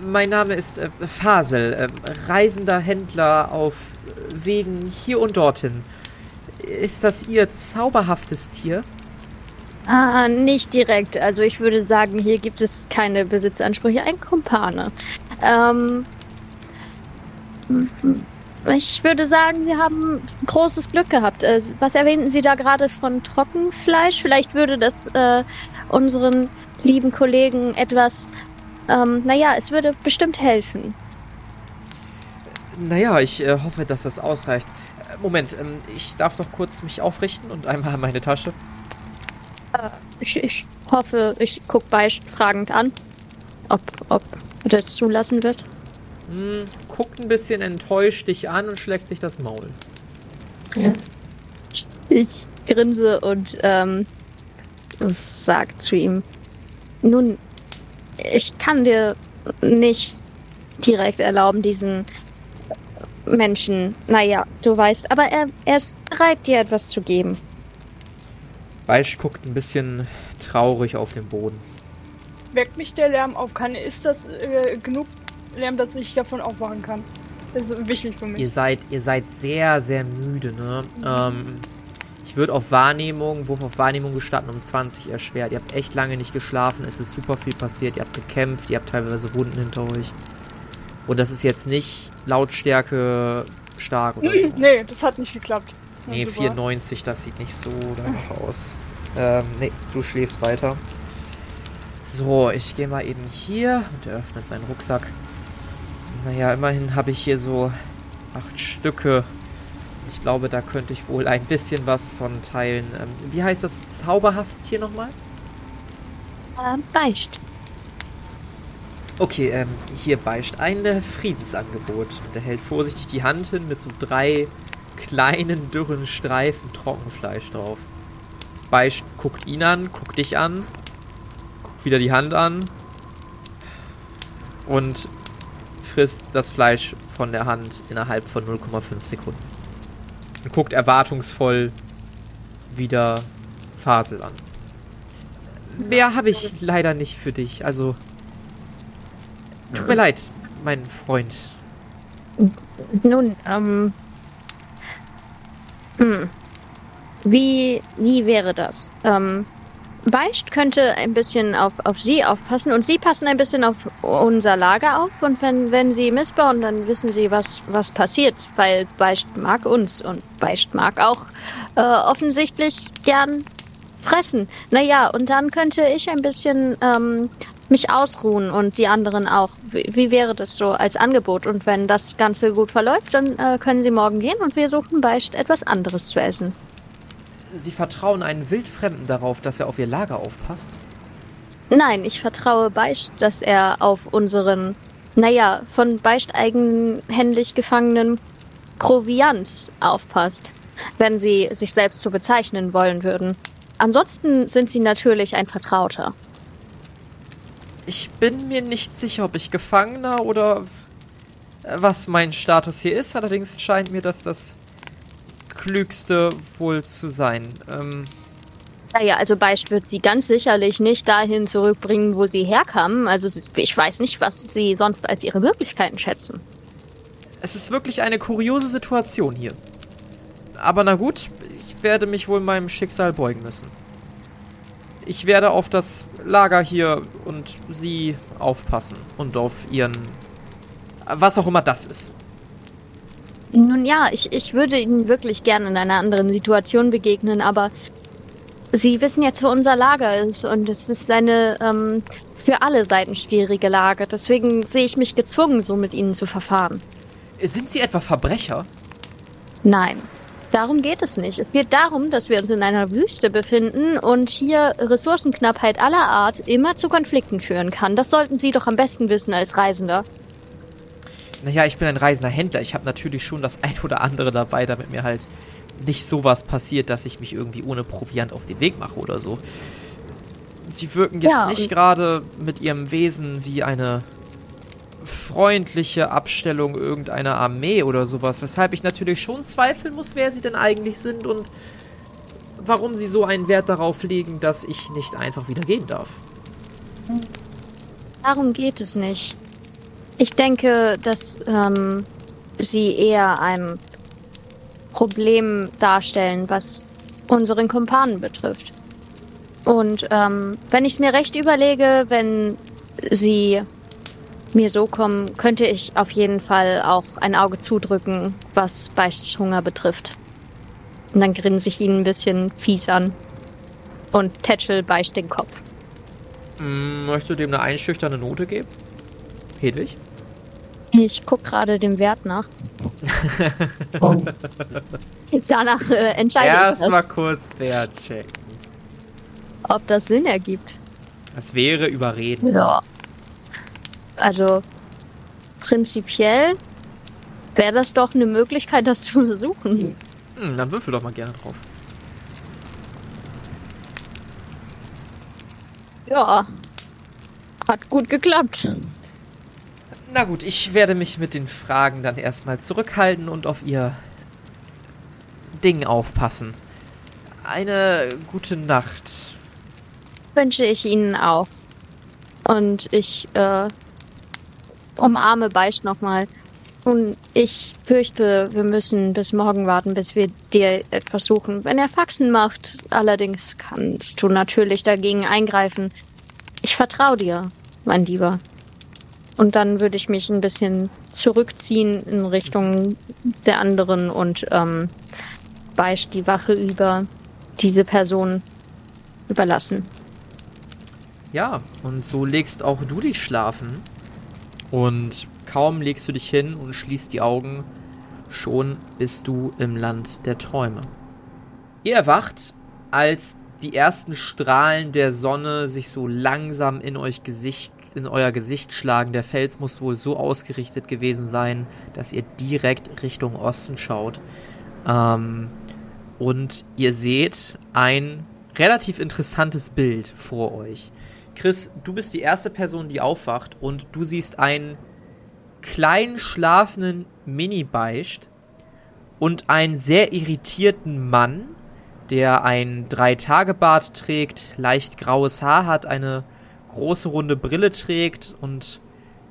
mein Name ist äh, Fasel, äh, reisender Händler auf Wegen hier und dorthin. Ist das Ihr zauberhaftes Tier? Ah, nicht direkt. Also ich würde sagen, hier gibt es keine Besitzansprüche. Ein Kumpane. Ähm, ich würde sagen, Sie haben großes Glück gehabt. Äh, was erwähnten Sie da gerade von Trockenfleisch? Vielleicht würde das äh, unseren lieben Kollegen etwas, ähm, naja, es würde bestimmt helfen. Naja, ich äh, hoffe, dass das ausreicht. Moment, ähm, ich darf noch kurz mich aufrichten und einmal meine Tasche. Äh, ich, ich hoffe, ich gucke Beischt fragend an, ob, ob er das zulassen wird. Hm, guckt ein bisschen enttäuscht dich an und schlägt sich das Maul. Ich grinse und ähm, sag zu ihm, nun, ich kann dir nicht direkt erlauben, diesen Menschen, naja, du weißt, aber er, er ist bereit, dir etwas zu geben. Beisch guckt ein bisschen traurig auf den Boden. Weckt mich der Lärm auf? Kann, ist das äh, genug Lärm, dass ich davon aufwachen kann? Das ist wichtig für mich. Ihr seid, ihr seid sehr, sehr müde, ne? Ähm, ich würde auf Wahrnehmung, Wurf auf Wahrnehmung gestatten, um 20 erschwert. Ihr habt echt lange nicht geschlafen, es ist super viel passiert, ihr habt gekämpft, ihr habt teilweise Wunden hinter euch. Und das ist jetzt nicht Lautstärke stark oder so. nee, das hat nicht geklappt. Ja, Nee, super. 94, das sieht nicht so danach aus. Ähm, nee, du schläfst weiter. So, ich gehe mal eben hier und er öffnet seinen Rucksack. Naja, immerhin habe ich hier so acht Stücke. Ich glaube, da könnte ich wohl ein bisschen was von teilen. Ähm, wie heißt das zauberhafte Tier nochmal? Äh, Beischt. Okay, ähm, hier beischt ein Friedensangebot. Und er hält vorsichtig die Hand hin mit so drei kleinen, dürren Streifen Trockenfleisch drauf. Beischt guckt ihn an, guckt dich an, guckt wieder die Hand an und frisst das Fleisch von der Hand innerhalb von 0,5 Sekunden. Und guckt erwartungsvoll wieder Fasel an. Mehr habe ich leider nicht für dich. Also, tut mir leid, mein Freund. Nun, ähm. Hm. Wie, wie wäre das? Ähm, Beischt könnte ein bisschen auf, auf sie aufpassen und sie passen ein bisschen auf unser Lager auf und wenn, wenn sie missbauen, dann wissen sie, was, was passiert, weil Beischt mag uns und Beischt mag auch äh, offensichtlich gern fressen. Naja, und dann könnte ich ein bisschen ähm, mich ausruhen und die anderen auch. Wie, wie wäre das so als Angebot? Und wenn das Ganze gut verläuft, dann äh, können sie morgen gehen und wir suchen Beischt etwas anderes zu essen. Sie vertrauen einen Wildfremden darauf, dass er auf ihr Lager aufpasst? Nein, ich vertraue Beischt, dass er auf unseren, naja, von Beischt eigenhändig gefangenen Proviant aufpasst, wenn sie sich selbst so bezeichnen wollen würden. Ansonsten sind sie natürlich ein Vertrauter. Ich bin mir nicht sicher, ob ich Gefangener oder äh, was mein Status hier ist. Allerdings scheint mir das das Klügste wohl zu sein. Ähm, Naja, also Beischt wird sie ganz sicherlich nicht dahin zurückbringen, wo sie herkamen. Also ich weiß nicht, was sie sonst als ihre Möglichkeiten schätzen. es ist wirklich eine kuriose Situation hier. Aber na gut, ich werde mich wohl meinem Schicksal beugen müssen. Ich werde auf das Lager hier und sie aufpassen und auf ihren... Was auch immer das ist. Nun ja, ich, ich würde Ihnen wirklich gerne in einer anderen Situation begegnen, aber Sie wissen jetzt, wo unser Lager ist und es ist eine ähm, für alle Seiten schwierige Lage. Deswegen sehe ich mich gezwungen, so mit Ihnen zu verfahren. Sind Sie etwa Verbrecher? Nein, darum geht es nicht. Es geht darum, dass wir uns in einer Wüste befinden und hier Ressourcenknappheit aller Art immer zu Konflikten führen kann. Das sollten Sie doch am besten wissen als Reisender. Naja, ich bin ein reisender Händler. Ich habe natürlich schon das ein oder andere dabei, damit mir halt nicht sowas passiert, dass ich mich irgendwie ohne Proviant auf den Weg mache oder so. Sie wirken jetzt Ja, nicht gerade mit ihrem Wesen wie eine freundliche Abstellung irgendeiner Armee oder sowas, weshalb ich natürlich schon zweifeln muss, wer sie denn eigentlich sind und warum sie so einen Wert darauf legen, dass ich nicht einfach wieder gehen darf. Darum geht es nicht. Ich denke, dass ähm, sie eher ein Problem darstellen, was unseren Kumpanen betrifft. Und ähm, wenn ich es mir recht überlege, wenn sie mir so kommen, könnte ich auf jeden Fall auch ein Auge zudrücken, was Beichthunger betrifft. Und dann grinse ich ihn ein bisschen fies an. Und Tetchel beicht den Kopf. Hm, möchtest du dem eine einschüchternde Note geben? Hedwig? Ich guck gerade dem Wert nach. Danach äh, entscheide ich Erstmal das, kurz Wert checken. ob das Sinn ergibt. Das wäre überreden. Ja. Also prinzipiell wäre das doch eine Möglichkeit, das zu versuchen. Hm, dann würfel doch mal gerne drauf. Ja. Hat gut geklappt. Na gut, ich werde mich mit den Fragen dann erstmal zurückhalten und auf ihr Ding aufpassen. Eine gute Nacht. Wünsche ich Ihnen auch. Und ich äh, umarme Beicht nochmal. Und ich fürchte, wir müssen bis morgen warten, bis wir dir etwas suchen. Wenn er Faxen macht, allerdings kannst du natürlich dagegen eingreifen. Ich vertraue dir, mein Lieber. Und dann würde ich mich ein bisschen zurückziehen in Richtung der anderen und ähm, Beicht die Wache über diese Person überlassen. Ja, und so legst auch du dich schlafen. Und kaum legst du dich hin und schließt die Augen, schon bist du im Land der Träume. Ihr erwacht, als die ersten Strahlen der Sonne sich so langsam in euch Gesicht, in euer Gesicht schlagen. Der Fels muss wohl so ausgerichtet gewesen sein, dass ihr direkt Richtung Osten schaut. Ähm, und ihr seht ein relativ interessantes Bild vor euch. Chris, du bist die erste Person, die aufwacht und du siehst einen kleinen schlafenden Mini-Beicht und einen sehr irritierten Mann, der ein Drei-Tage-Bart trägt, leicht graues Haar hat, eine große runde Brille trägt und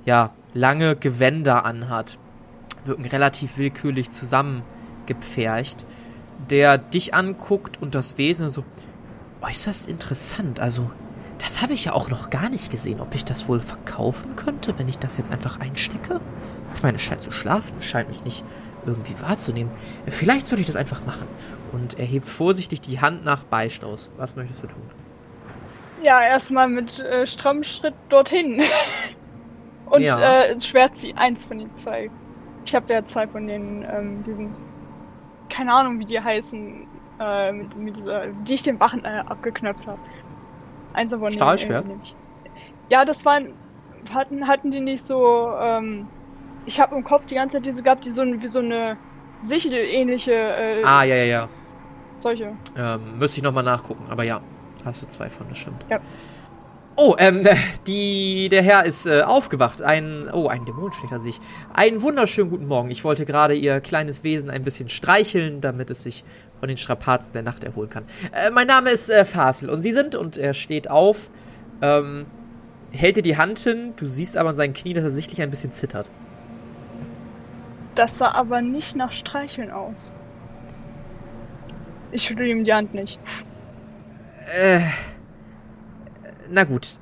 ja, lange Gewänder anhat. Wirken relativ willkürlich zusammengepfercht, der dich anguckt und das Wesen so äußerst interessant. Also, das habe ich ja auch noch gar nicht gesehen, ob ich das wohl verkaufen könnte, wenn ich das jetzt einfach einstecke. Ich meine, es scheint zu schlafen, es scheint mich nicht irgendwie wahrzunehmen. Vielleicht sollte ich das einfach machen. Und er hebt vorsichtig die Hand nach Beicht aus. Was möchtest du tun? Ja, erstmal mit äh, strammem Schritt dorthin. Und Ja. äh, schwert sie eins von den zwei. Ich habe ja zwei von den, ähm, diesen, keine Ahnung, wie die heißen, äh, mit, mit dieser, die ich den Wachen äh, abgeknöpft habe. Eins davon Stahlschwert? nehm ich. Ja, das waren, hatten, hatten die nicht so, ähm, ich habe im Kopf die ganze Zeit diese gehabt, die so wie so eine Sichel-ähnliche, äh, Ah, ja, ja, ja. solche. Ähm, müsste ich nochmal nachgucken, aber ja, hast du zwei von, das stimmt. Ja. Oh, ähm, die, der Herr ist äh, aufgewacht. Ein, oh, ein Dämon steht da sich. Einen wunderschönen guten Morgen. Ich wollte gerade ihr kleines Wesen ein bisschen streicheln, damit es sich von den Strapazen der Nacht erholen kann. Äh, mein Name ist äh, Fasel und Sie sind, und er steht auf, ähm, hält dir die Hand hin. Du siehst aber an seinen Knien, dass er sichtlich ein bisschen zittert. Das sah aber nicht nach Streicheln aus. Ich schüttel ihm die Hand nicht. Äh, na gut.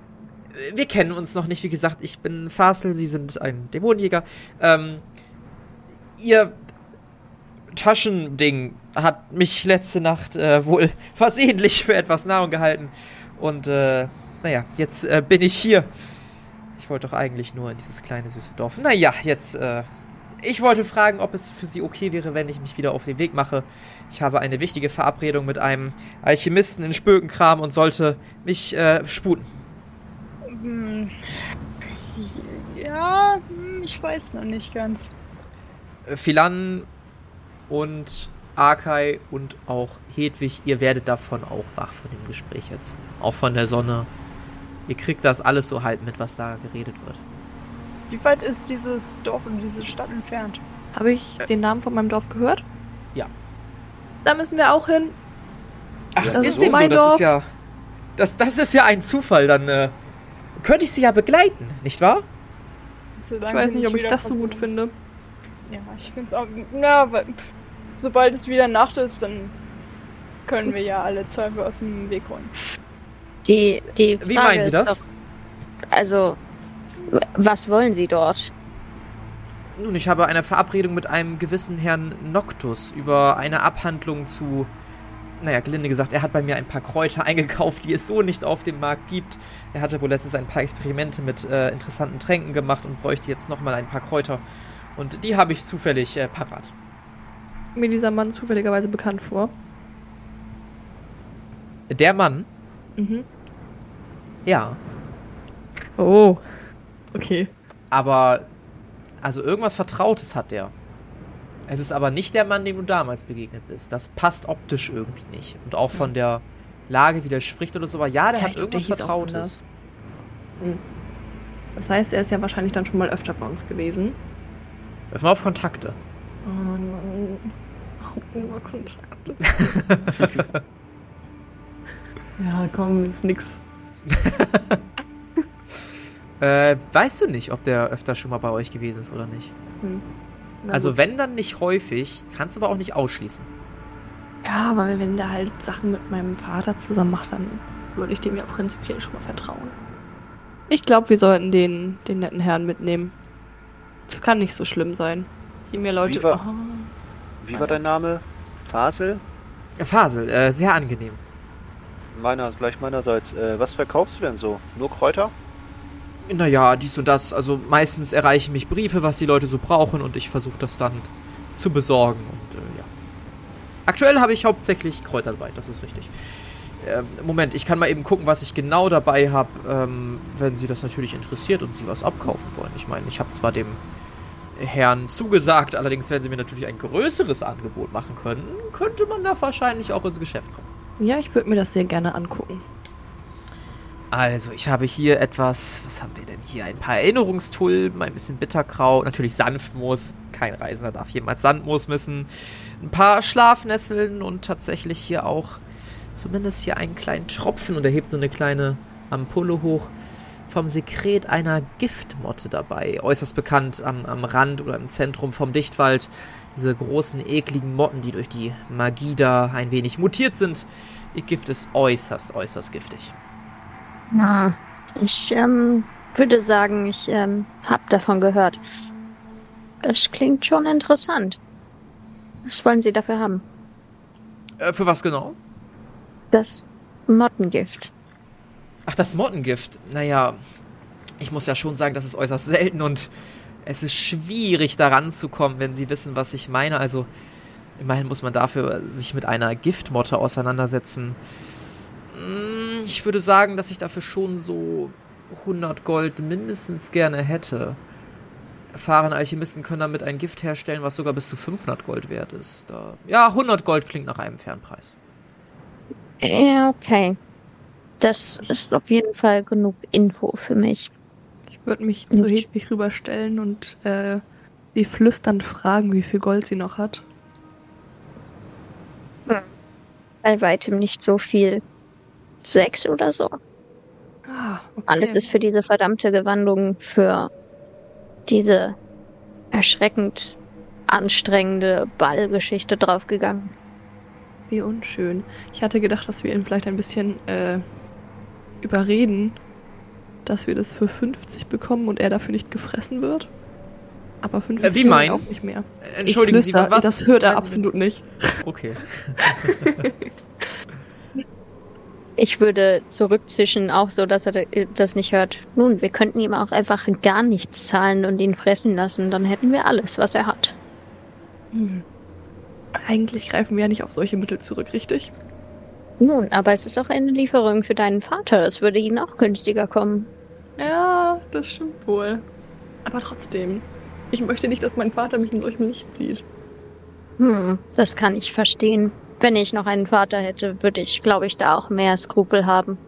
Wir kennen uns noch nicht, wie gesagt. Ich bin Fasel, Sie sind ein Dämonenjäger. Ähm, ihr Taschending hat mich letzte Nacht äh, wohl versehentlich für etwas Nahrung gehalten. Und, äh, naja, jetzt äh, bin ich hier. Ich wollte doch eigentlich nur in dieses kleine süße Dorf. Naja, jetzt, äh, ich wollte fragen, ob es für Sie okay wäre, wenn ich mich wieder auf den Weg mache. Ich habe eine wichtige Verabredung mit einem Alchemisten in Spökenkram und sollte mich äh, sputen. Hm. Ja, hm, ich weiß noch nicht ganz. Philan und Arkai und auch Hedwig, ihr werdet davon auch wach von dem Gespräch jetzt. Auch von der Sonne ihr kriegt das alles so halt mit, was da geredet wird. Wie weit ist dieses Dorf und diese Stadt entfernt? Habe ich den Namen von meinem Dorf gehört? Ja. Da müssen wir auch hin. Ach, Das ist so, mein das Dorf. ist ja. Das, das ist ja ein Zufall, dann äh, könnte ich sie ja begleiten, nicht wahr? Ich weiß nicht, ob ich das so gut finde. Ja, ich finde es auch. Na, weil, pff, sobald es wieder Nacht ist, dann können wir ja alle Zweifel aus dem Weg holen. Die, die Frage Wie meinen Sie das? Doch, also, was wollen Sie dort? Nun, ich habe eine Verabredung mit einem gewissen Herrn Noctus über eine Abhandlung zu. Naja, gelinde gesagt, er hat bei mir ein paar Kräuter eingekauft, die es so nicht auf dem Markt gibt. Er hatte wohl letztens ein paar Experimente mit äh, interessanten Tränken gemacht und bräuchte jetzt nochmal ein paar Kräuter. Und die habe ich zufällig äh, parat. Mir dieser Mann zufälligerweise bekannt vor. Der Mann, Mhm. ja, Oh. Okay. aber. Also irgendwas Vertrautes hat der. Es ist aber nicht der Mann, dem du damals begegnet bist. Das passt optisch irgendwie nicht. Und auch von der Lage widerspricht oder so. Aber ja, der Ja, hat irgendwas der Vertrautes. anders. Hm. Das heißt, er ist ja wahrscheinlich dann schon mal öfter bei uns gewesen. Mal auf Kontakte. Oh Mann. Immer Kontakte. ja, komm, ist nix. Äh, weißt du nicht, ob der öfter schon mal bei euch gewesen ist oder nicht? Hm. Also wenn dann nicht häufig, kannst du aber auch nicht ausschließen. Ja, aber wenn der halt Sachen mit meinem Vater zusammen macht, dann würde ich dem ja prinzipiell schon mal vertrauen. Ich glaube, wir sollten den, den netten Herrn mitnehmen. Das kann nicht so schlimm sein. Je mehr Leute. Wie war- Oh. Wie war dein Name? Fasel? Fasel, äh, sehr angenehm. Meiner, gleich meinerseits. Äh, was verkaufst du denn so? Nur Kräuter? Naja, dies und das. Also meistens erreichen mich Briefe, was die Leute so brauchen und ich versuche das dann zu besorgen. Und äh, ja. Aktuell habe ich hauptsächlich Kräuter dabei, das ist richtig. Ähm, Moment, ich kann mal eben gucken, was ich genau dabei habe, ähm, wenn Sie das natürlich interessiert und Sie was abkaufen wollen. Ich meine, ich habe zwar dem Herrn zugesagt, allerdings, wenn Sie mir natürlich ein größeres Angebot machen können, könnte man da wahrscheinlich auch ins Geschäft kommen. Ja, ich würde mir das sehr gerne angucken. Also, ich habe hier etwas, was haben wir denn hier? Ein paar Erinnerungstulpen, ein bisschen Bitterkraut, natürlich Sanftmoos. Kein Reisender darf jemals Sandmoos missen. Ein paar Schlafnesseln und tatsächlich hier auch zumindest hier einen kleinen Tropfen und er hebt so eine kleine Ampulle hoch vom Sekret einer Giftmotte dabei. Äußerst bekannt am, am Rand oder im Zentrum vom Dichtwald. Diese großen, ekligen Motten, die durch die Magie da ein wenig mutiert sind. Ihr Gift ist äußerst, äußerst giftig. Hm. Ich ähm, würde sagen, ich ähm, habe davon gehört. Das klingt schon interessant. Was wollen Sie dafür haben? Äh, für was genau? Das Mottengift. Ach, das Mottengift. Naja, ich muss ja schon sagen, das ist äußerst selten und es ist schwierig daran zu kommen, wenn Sie wissen, was ich meine. Also, immerhin muss man dafür sich mit einer Giftmotte auseinandersetzen. Mm, Ich würde sagen, dass ich dafür schon so 100 Gold mindestens gerne hätte. Erfahrene Alchemisten können damit ein Gift herstellen, was sogar bis zu 500 Gold wert ist. Da, ja, 100 Gold klingt nach einem fairen Preis. Ja, okay. Das ist auf jeden Fall genug Info für mich. Ich würde mich zu. Hedwig rüberstellen und äh, sie flüsternd fragen, wie viel Gold sie noch hat. Bei weitem nicht so viel. Sechs oder so. Ah, okay. Alles ist für diese verdammte Gewandung, für diese erschreckend anstrengende Ballgeschichte draufgegangen. Wie unschön. Ich hatte gedacht, dass wir ihn vielleicht ein bisschen äh, überreden, dass wir das für 50 bekommen und er dafür nicht gefressen wird. Aber 50 Äh, wie meinen? auch nicht mehr. Äh, Entschuldigen ich Sie, flüster, was? Das hört er absolut nicht. Okay. Ich würde zurückzischen, auch so, dass er das nicht hört. Nun, wir könnten ihm auch einfach gar nichts zahlen und ihn fressen lassen. Dann hätten wir alles, was er hat. Hm. Eigentlich greifen wir ja nicht auf solche Mittel zurück, richtig? Nun, aber es ist auch eine Lieferung für deinen Vater. Es würde ihnen auch günstiger kommen. Ja, das stimmt wohl. Aber trotzdem, ich möchte nicht, dass mein Vater mich in solchem Licht sieht. Hm, das kann ich verstehen. Wenn ich noch einen Vater hätte, würde ich, glaube ich, da auch mehr Skrupel haben.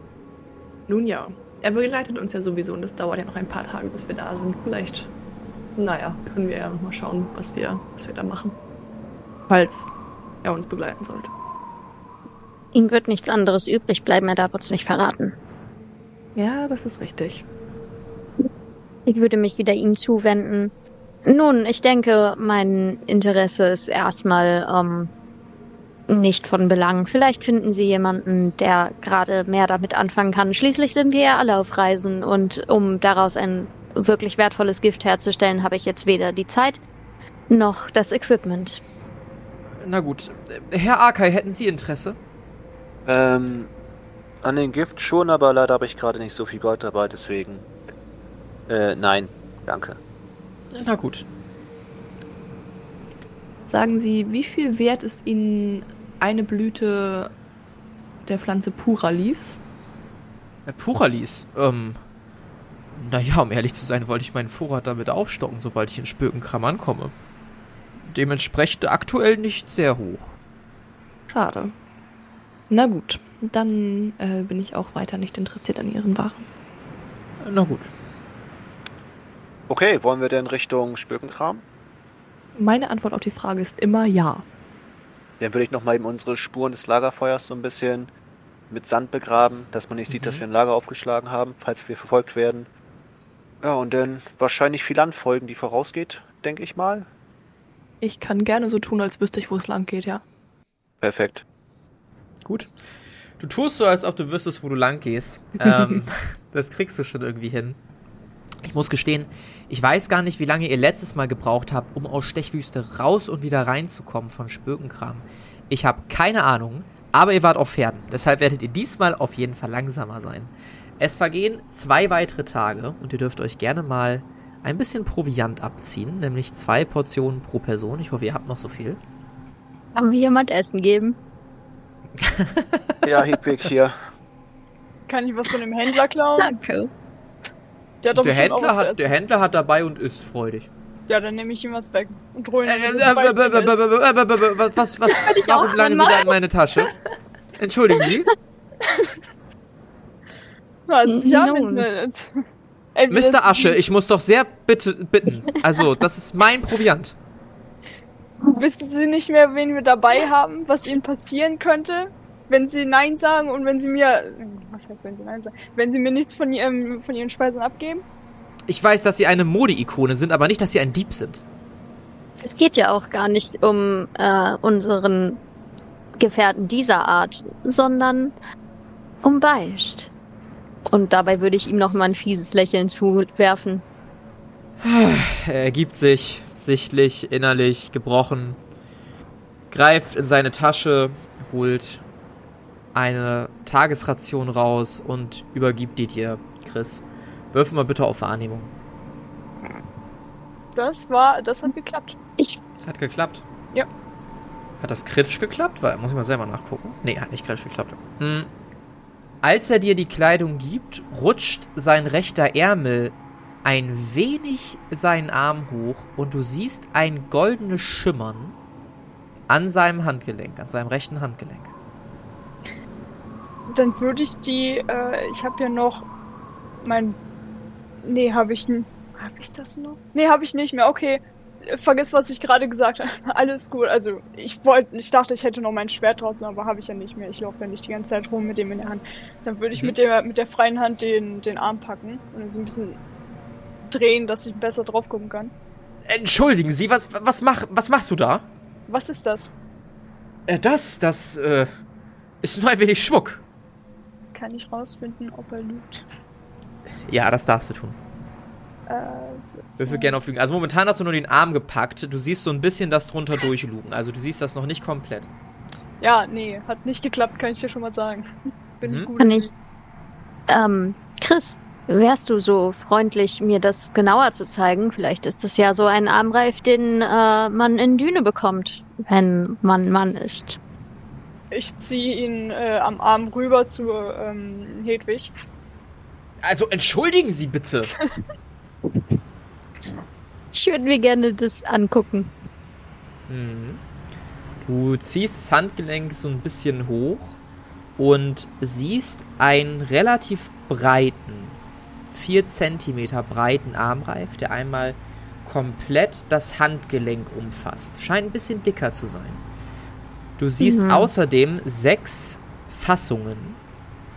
Nun ja, er begleitet uns ja sowieso und es dauert ja noch ein paar Tage, bis wir da sind. Vielleicht, naja, können wir ja mal schauen, was wir, was wir da machen. Falls er uns begleiten sollte. Ihm wird nichts anderes übrig bleiben, er darf uns nicht verraten. Ja, das ist richtig. Ich würde mich wieder ihm zuwenden. Nun, ich denke, mein Interesse ist erstmal ähm, nicht von Belang. Vielleicht finden Sie jemanden, der gerade mehr damit anfangen kann. Schließlich sind wir ja alle auf Reisen und um daraus ein wirklich wertvolles Gift herzustellen, habe ich jetzt weder die Zeit noch das Equipment. Na gut. Herr Akai, hätten Sie Interesse? Ähm, an den Gift schon, aber leider habe ich gerade nicht so viel Gold dabei, deswegen. Äh, nein, danke. Na gut. Sagen Sie, wie viel wert ist Ihnen eine Blüte der Pflanze Puralis? Äh, Puralis, ähm. Naja, um ehrlich zu sein, wollte ich meinen Vorrat damit aufstocken, sobald ich in Spökenkram ankomme. Dementsprechend aktuell nicht sehr hoch. Schade. Na gut, dann äh, bin ich auch weiter nicht interessiert an Ihren Waren. Na gut. Okay, wollen wir denn Richtung Spökenkram? Meine Antwort auf die Frage ist immer ja. Dann würde ich noch mal eben unsere Spuren des Lagerfeuers so ein bisschen mit Sand begraben, dass man nicht sieht, Mhm. dass wir ein Lager aufgeschlagen haben, falls wir verfolgt werden. Ja, und dann wahrscheinlich viel Land folgen, die vorausgeht, denke ich mal. Ich kann gerne so tun, als wüsste ich, wo es lang geht, ja. Perfekt. Gut. Du tust so, als ob du wüsstest, wo du lang gehst. Ähm, das kriegst du schon irgendwie hin. Ich muss gestehen, ich weiß gar nicht, wie lange ihr letztes Mal gebraucht habt, um aus Stechwüste raus und wieder reinzukommen von Spökenkram. Ich habe keine Ahnung, aber ihr wart auf Pferden. Deshalb werdet ihr diesmal auf jeden Fall langsamer sein. Es vergehen zwei weitere Tage und ihr dürft euch gerne mal ein bisschen Proviant abziehen, nämlich zwei Portionen pro Person. Ich hoffe, ihr habt noch so viel. Kann mir jemand Essen geben? Ja, Hedwig hier. Kann ich was von dem Händler klauen? Danke. Der hat doch Der Händler, hat, der. Händler hat dabei und ist freudig. Ja, dann nehme ich ihm was weg und hole ihn. Was, was, ich warum auch langen Sie da in meine Tasche? Entschuldigen Sie? Was? Ja, Entweder Mr. Asche, ich muss doch sehr bitte, bitten. Also, das ist mein Proviant. Wissen Sie nicht mehr, wen wir dabei haben, was Ihnen passieren könnte, wenn Sie Nein sagen und wenn Sie mir. Was heißt, wenn Sie Nein sagen? Wenn Sie mir nichts von, Ihrem, von Ihren Speisen abgeben? Ich weiß, dass Sie eine Mode-Ikone sind, aber nicht, dass Sie ein Dieb sind. Es geht ja auch gar nicht um äh, unseren Gefährten dieser Art, sondern um Beicht. Und dabei würde ich ihm noch mal ein fieses Lächeln zuwerfen. Er ergibt sich, sichtlich, innerlich, gebrochen, greift in seine Tasche, holt eine Tagesration raus und übergibt die dir, Chris. Wirf mal bitte auf Wahrnehmung. Das war. Das hat geklappt. Das hat geklappt. Ja. Hat das kritisch geklappt? Weil, muss ich mal selber nachgucken. Nee, hat nicht kritisch geklappt. Hm. Als er dir die Kleidung gibt, rutscht sein rechter Ärmel ein wenig seinen Arm hoch und du siehst ein goldenes Schimmern an seinem Handgelenk, an seinem rechten Handgelenk. Dann würde ich die. Äh, ich habe ja noch. Mein. Nee, habe ich. n- Hab ich das noch? Nee, habe ich nicht mehr. Okay. Vergiss, was ich gerade gesagt habe. Alles gut. Also, ich wollte, ich dachte, ich hätte noch mein Schwert draußen, aber habe ich ja nicht mehr. Ich laufe ja nicht die ganze Zeit rum mit dem in der Hand. Dann würde ich Mhm. mit der mit der freien Hand den den Arm packen und so ein bisschen drehen, dass ich besser drauf gucken kann. Entschuldigen Sie, was, was, mach, was machst du da? Was ist das? Äh, das, das, äh, ist nur ein wenig Schmuck. Kann ich rausfinden, ob er lügt? Ja, das darfst du tun. Äh, so, Würfel gerne auf Lügen. Also momentan hast du nur den Arm gepackt. Du siehst so ein bisschen das drunter durchlugen. Also du siehst das noch nicht komplett. Ja, nee, hat nicht geklappt, kann ich dir schon mal sagen. Bin Mhm. gut. Kann ich. Ähm, Chris, wärst du so freundlich, mir das genauer zu zeigen? Vielleicht ist es ja so ein Armreif, den äh, man in Düne bekommt, wenn man Mann ist. Ich ziehe ihn äh, am Arm rüber zu ähm, Hedwig. Also entschuldigen Sie bitte. Ich würde mir gerne das angucken. Mhm. Du ziehst das Handgelenk so ein bisschen hoch und siehst einen relativ breiten, 4 cm breiten Armreif, der einmal komplett das Handgelenk umfasst. Scheint ein bisschen dicker zu sein. Du siehst Mhm. außerdem sechs Fassungen,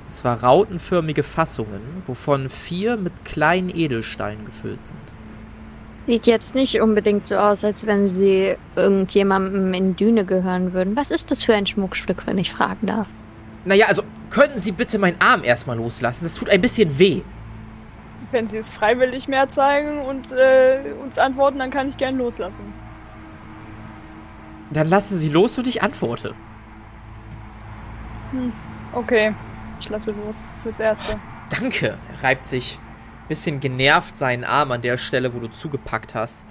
und zwar rautenförmige Fassungen, wovon vier mit kleinen Edelsteinen gefüllt sind. Sieht jetzt nicht unbedingt so aus, als wenn sie irgendjemandem in Düne gehören würden. Was ist das für ein Schmuckstück, wenn ich fragen darf? Naja, also könnten Sie bitte meinen Arm erstmal loslassen? Das tut ein bisschen weh. Wenn sie es freiwillig mehr zeigen und äh, uns antworten, dann kann ich gern loslassen. Dann lassen Sie los und ich antworte. Okay, ich lasse los. Fürs Erste. Danke. Er reibt sich ein bisschen genervt seinen Arm an der Stelle, wo du zugepackt hast.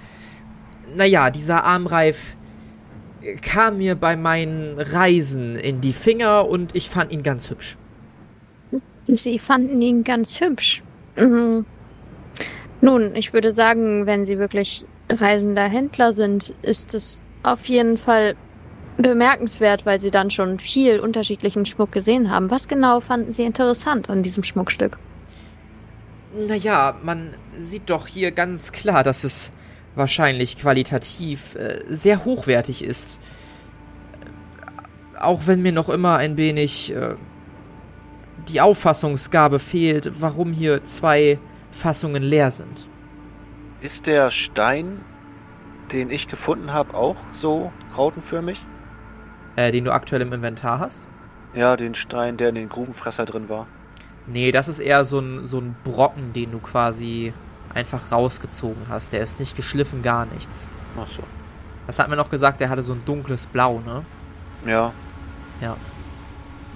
Naja, dieser Armreif kam mir bei meinen Reisen in die Finger und ich fand ihn ganz hübsch. Sie fanden ihn ganz hübsch. Mhm. Nun, ich würde sagen, wenn Sie wirklich reisender Händler sind, ist es auf jeden Fall bemerkenswert, weil Sie dann schon viel unterschiedlichen Schmuck gesehen haben. Was genau fanden Sie interessant an diesem Schmuckstück? Naja, man sieht doch hier ganz klar, dass es wahrscheinlich qualitativ äh, sehr hochwertig ist. Äh, Auch wenn mir noch immer ein wenig äh, die Auffassungsgabe fehlt, warum hier zwei Fassungen leer sind. Ist der Stein, den ich gefunden habe, auch so rautenförmig? Äh, den du aktuell im Inventar hast? Ja, den Stein, der in den Grubenfresser drin war. Nee, das ist eher so ein, so ein Brocken, den du quasi einfach rausgezogen hast. Der ist nicht geschliffen, gar nichts. Ach so. Was hat mir noch gesagt? Der hatte so ein dunkles Blau, ne? Ja.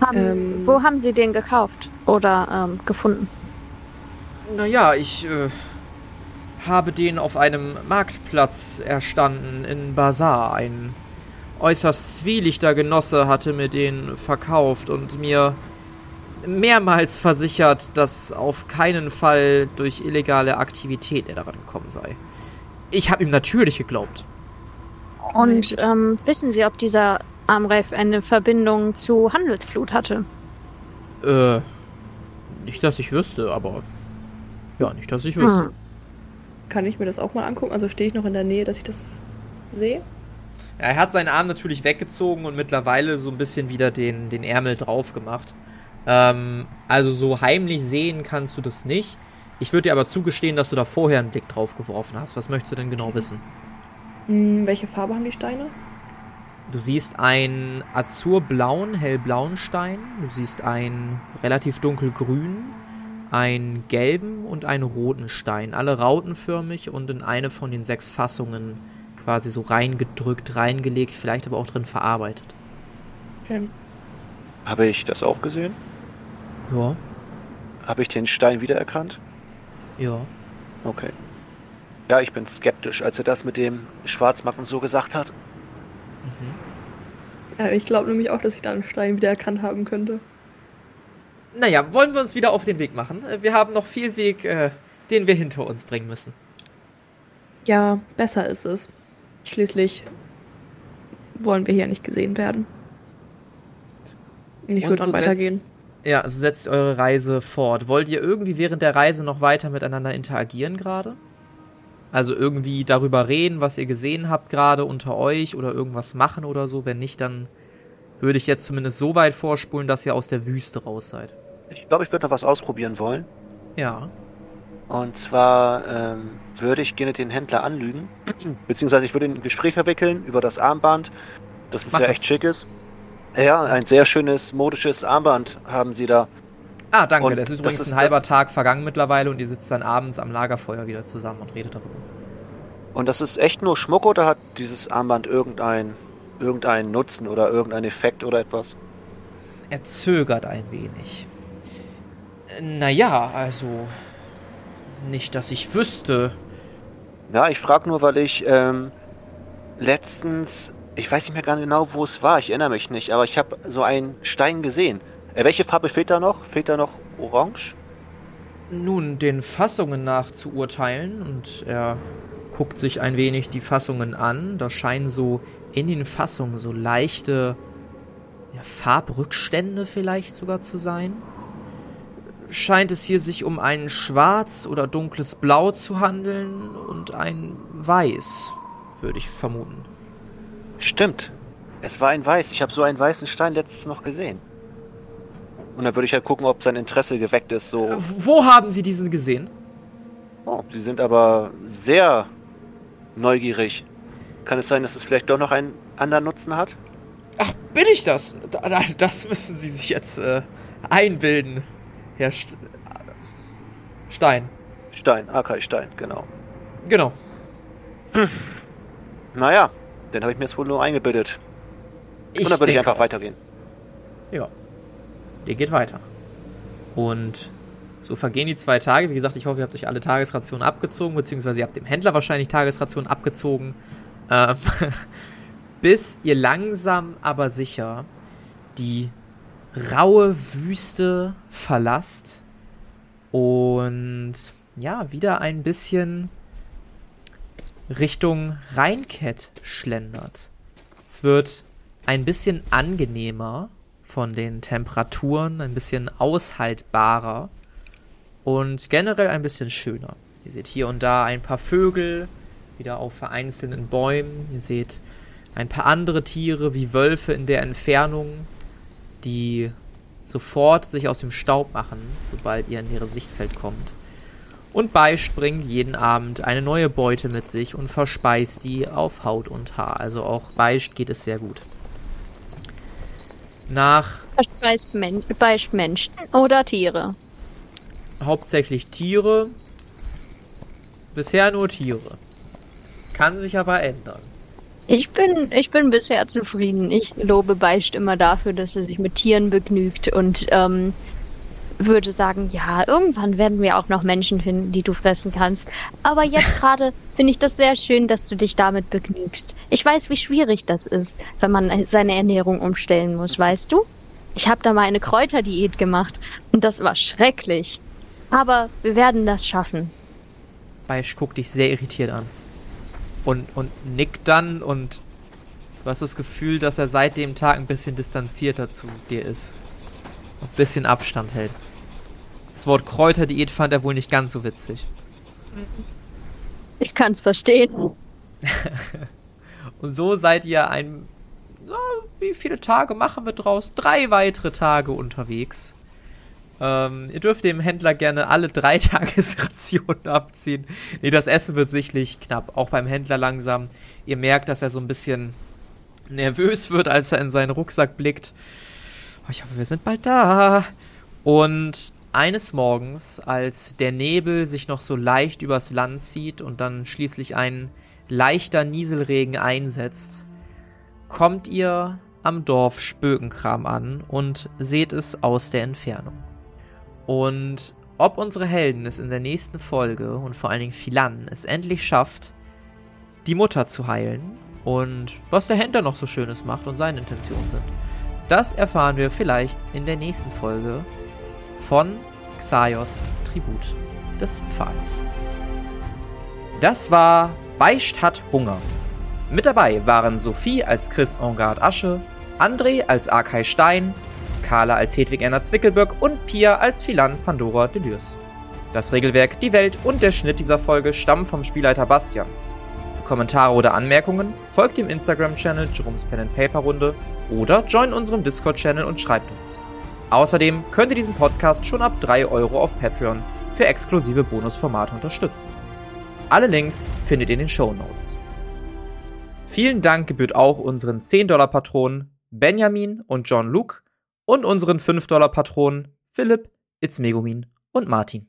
Haben, Ähm. Wo haben Sie den gekauft oder ähm, gefunden? Naja, ich äh, habe den auf einem Marktplatz erstanden in Bazar. Ein äußerst zwielichter Genosse hatte mir den verkauft und mir mehrmals versichert, dass auf keinen Fall durch illegale Aktivität er daran gekommen sei. Ich habe ihm natürlich geglaubt. Und ähm, wissen Sie, ob dieser Armreif eine Verbindung zu Handelsflut hatte? Äh, nicht, dass ich wüsste, aber. Ja, nicht, dass ich wüsste. Hm. Kann ich mir das auch mal angucken? Also stehe ich noch in der Nähe, dass ich das sehe? Ja, er hat seinen Arm natürlich weggezogen und mittlerweile so ein bisschen wieder den, den Ärmel drauf gemacht. Ähm, also so heimlich sehen kannst du das nicht. Ich würde dir aber zugestehen, dass du da vorher einen Blick drauf geworfen hast. Was möchtest du denn genau wissen? Hm, welche Farbe haben die Steine? Du siehst einen azurblauen, hellblauen Stein. Du siehst einen relativ dunkelgrünen, einen gelben und einen roten Stein. Alle rautenförmig und in eine von den sechs Fassungen quasi so reingedrückt, reingelegt, vielleicht aber auch drin verarbeitet. Okay. Habe ich das auch gesehen? Ja, Habe ich den Stein wiedererkannt? ja. Okay. Ja, ich bin skeptisch, als er das mit dem Schwarzmarkt und so gesagt hat. Ja, ich glaube nämlich auch, dass ich da einen Stein wieder erkannt haben könnte. Naja, wollen wir uns wieder auf den Weg machen? Äh, Wir haben noch viel Weg, äh, den wir hinter uns bringen müssen. Ja, besser ist es. Schließlich wollen wir hier nicht gesehen werden. Ich würde so weitergehen. Ja, also setzt eure Reise fort. Wollt ihr irgendwie während der Reise noch weiter miteinander interagieren gerade? Also irgendwie darüber reden, was ihr gesehen habt gerade unter euch oder irgendwas machen oder so? Wenn nicht, dann würde ich jetzt zumindest so weit vorspulen, dass ihr aus der Wüste raus seid. Ich glaube, ich würde noch was ausprobieren wollen. Ja. Und zwar ähm, würde ich gerne den Händler anlügen. Beziehungsweise ich würde ein Gespräch verwickeln über das Armband. Das ist Mach ja das. echt schick ist. Ja, ein sehr schönes modisches Armband haben sie da. Ah, danke. Und das ist das übrigens ist ein halber das- Tag vergangen mittlerweile und ihr sitzt dann abends am Lagerfeuer wieder zusammen und redet darüber. Und das ist echt nur Schmuck oder hat dieses Armband irgendein, irgendeinen Nutzen oder irgendeinen Effekt oder etwas? Er zögert ein wenig. Naja, also. Nicht, dass ich wüsste. Ja, ich frage nur, weil ich ähm, letztens, ich weiß nicht mehr ganz genau, wo es war, ich erinnere mich nicht, aber ich habe so einen Stein gesehen. Äh, welche Farbe fehlt da noch? Fehlt da noch Orange? Nun, den Fassungen nach zu urteilen und er guckt sich ein wenig die Fassungen an. Da scheinen so in den Fassungen so leichte ja, Farbrückstände vielleicht sogar zu sein. scheint es hier sich um ein schwarz oder dunkles Blau zu handeln und ein Weiß, würde ich vermuten. Stimmt. Es war ein Weiß. Ich habe so einen weißen Stein letztens noch gesehen. Und dann würde ich halt gucken, ob sein Interesse geweckt ist. So, Äh, Wo haben Sie diesen gesehen? oh, sie sind aber sehr neugierig. Kann es sein, dass es vielleicht doch noch einen anderen Nutzen hat? Ach, bin ich das? Da- da- Das müssen Sie sich jetzt äh, einbilden, Herr St Stein. Stein, Akai Stein, genau. Genau. Naja, dann habe ich mir das wohl nur eingebildet. Und dann würde ich einfach weitergehen. Ja. Der geht weiter. Und so vergehen die zwei Tage. Wie gesagt, ich hoffe, ihr habt euch alle Tagesrationen abgezogen, beziehungsweise ihr habt dem Händler wahrscheinlich Tagesrationen abgezogen. Ähm, bis ihr langsam aber sicher die raue Wüste verlasst und ja, wieder ein bisschen Richtung Rheinkett schlendert. Es wird ein bisschen angenehmer von den Temperaturen, ein bisschen aushaltbarer und generell ein bisschen schöner. Ihr seht hier und da ein paar Vögel, wieder auf vereinzelten Bäumen. Ihr seht ein paar andere Tiere wie Wölfe in der Entfernung, die sofort sich aus dem Staub machen, sobald ihr in ihre Sichtfeld kommt. Und Beisch bringt jeden Abend eine neue Beute mit sich und verspeist die auf Haut und Haar. Also auch Beisch geht es sehr gut. Nach Verspeist Men beischt Menschen oder Tiere. hauptsächlich Tiere. Bisher nur Tiere. Kann sich aber ändern. Ich bin, ich bin bisher zufrieden. Ich lobe Beischt immer dafür, dass er sich mit Tieren begnügt und ähm, würde sagen, ja, irgendwann werden wir auch noch Menschen finden, die du fressen kannst. Aber jetzt gerade finde ich das sehr schön, dass du dich damit begnügst. Ich weiß, wie schwierig das ist, wenn man seine Ernährung umstellen muss, weißt du? Ich habe da mal eine Kräuterdiät gemacht und das war schrecklich. Aber wir werden das schaffen. Beisch guckt dich sehr irritiert an. Und, und nickt dann und du hast das Gefühl, dass er seit dem Tag ein bisschen distanzierter zu dir ist. Ein bisschen Abstand hält. Das Wort Kräuterdiät fand er wohl nicht ganz so witzig. Ich kann's verstehen. Und so seid ihr ein. Na, wie viele Tage machen wir draus? Drei weitere Tage unterwegs. Ähm, ihr dürft dem Händler gerne alle drei Tagesrationen abziehen. Nee, das Essen wird sichtlich knapp. Auch beim Händler langsam. Ihr merkt, dass er so ein bisschen nervös wird, als er in seinen Rucksack blickt. Oh, ich hoffe, wir sind bald da. Und eines Morgens, als der Nebel sich noch so leicht übers Land zieht und dann schließlich ein leichter Nieselregen einsetzt, kommt ihr am Dorf Spökenkram an und seht es aus der Entfernung. Und ob unsere Helden es in der nächsten Folge und vor allen Dingen Philan es endlich schafft, die Mutter zu heilen und was der Händler noch so Schönes macht und seine Intentionen sind, das erfahren wir vielleicht in der nächsten Folge von Xaios Tribut des Pfahls. Das war Beischt hat Hunger. Mit dabei waren Sophie als Chris Engard Asche, André als Arkay Stein, Carla als Hedwig Erna Zwickelböck und Pia als Philan Pandora Delürs. Das Regelwerk, die Welt und der Schnitt dieser Folge stammen vom Spielleiter Bastian. Für Kommentare oder Anmerkungen folgt dem Instagram-Channel Jerome's Pen and Paper Runde oder join unserem Discord-Channel und schreibt uns. Außerdem könnt ihr diesen Podcast schon ab 3 Euro auf Patreon für exklusive Bonusformate unterstützen. Alle Links findet ihr in den Show Notes. Vielen Dank gebührt auch unseren 10-Dollar-Patronen Benjamin und John Luke und unseren 5-Dollar-Patronen Philipp, Itzmegumin und Martin.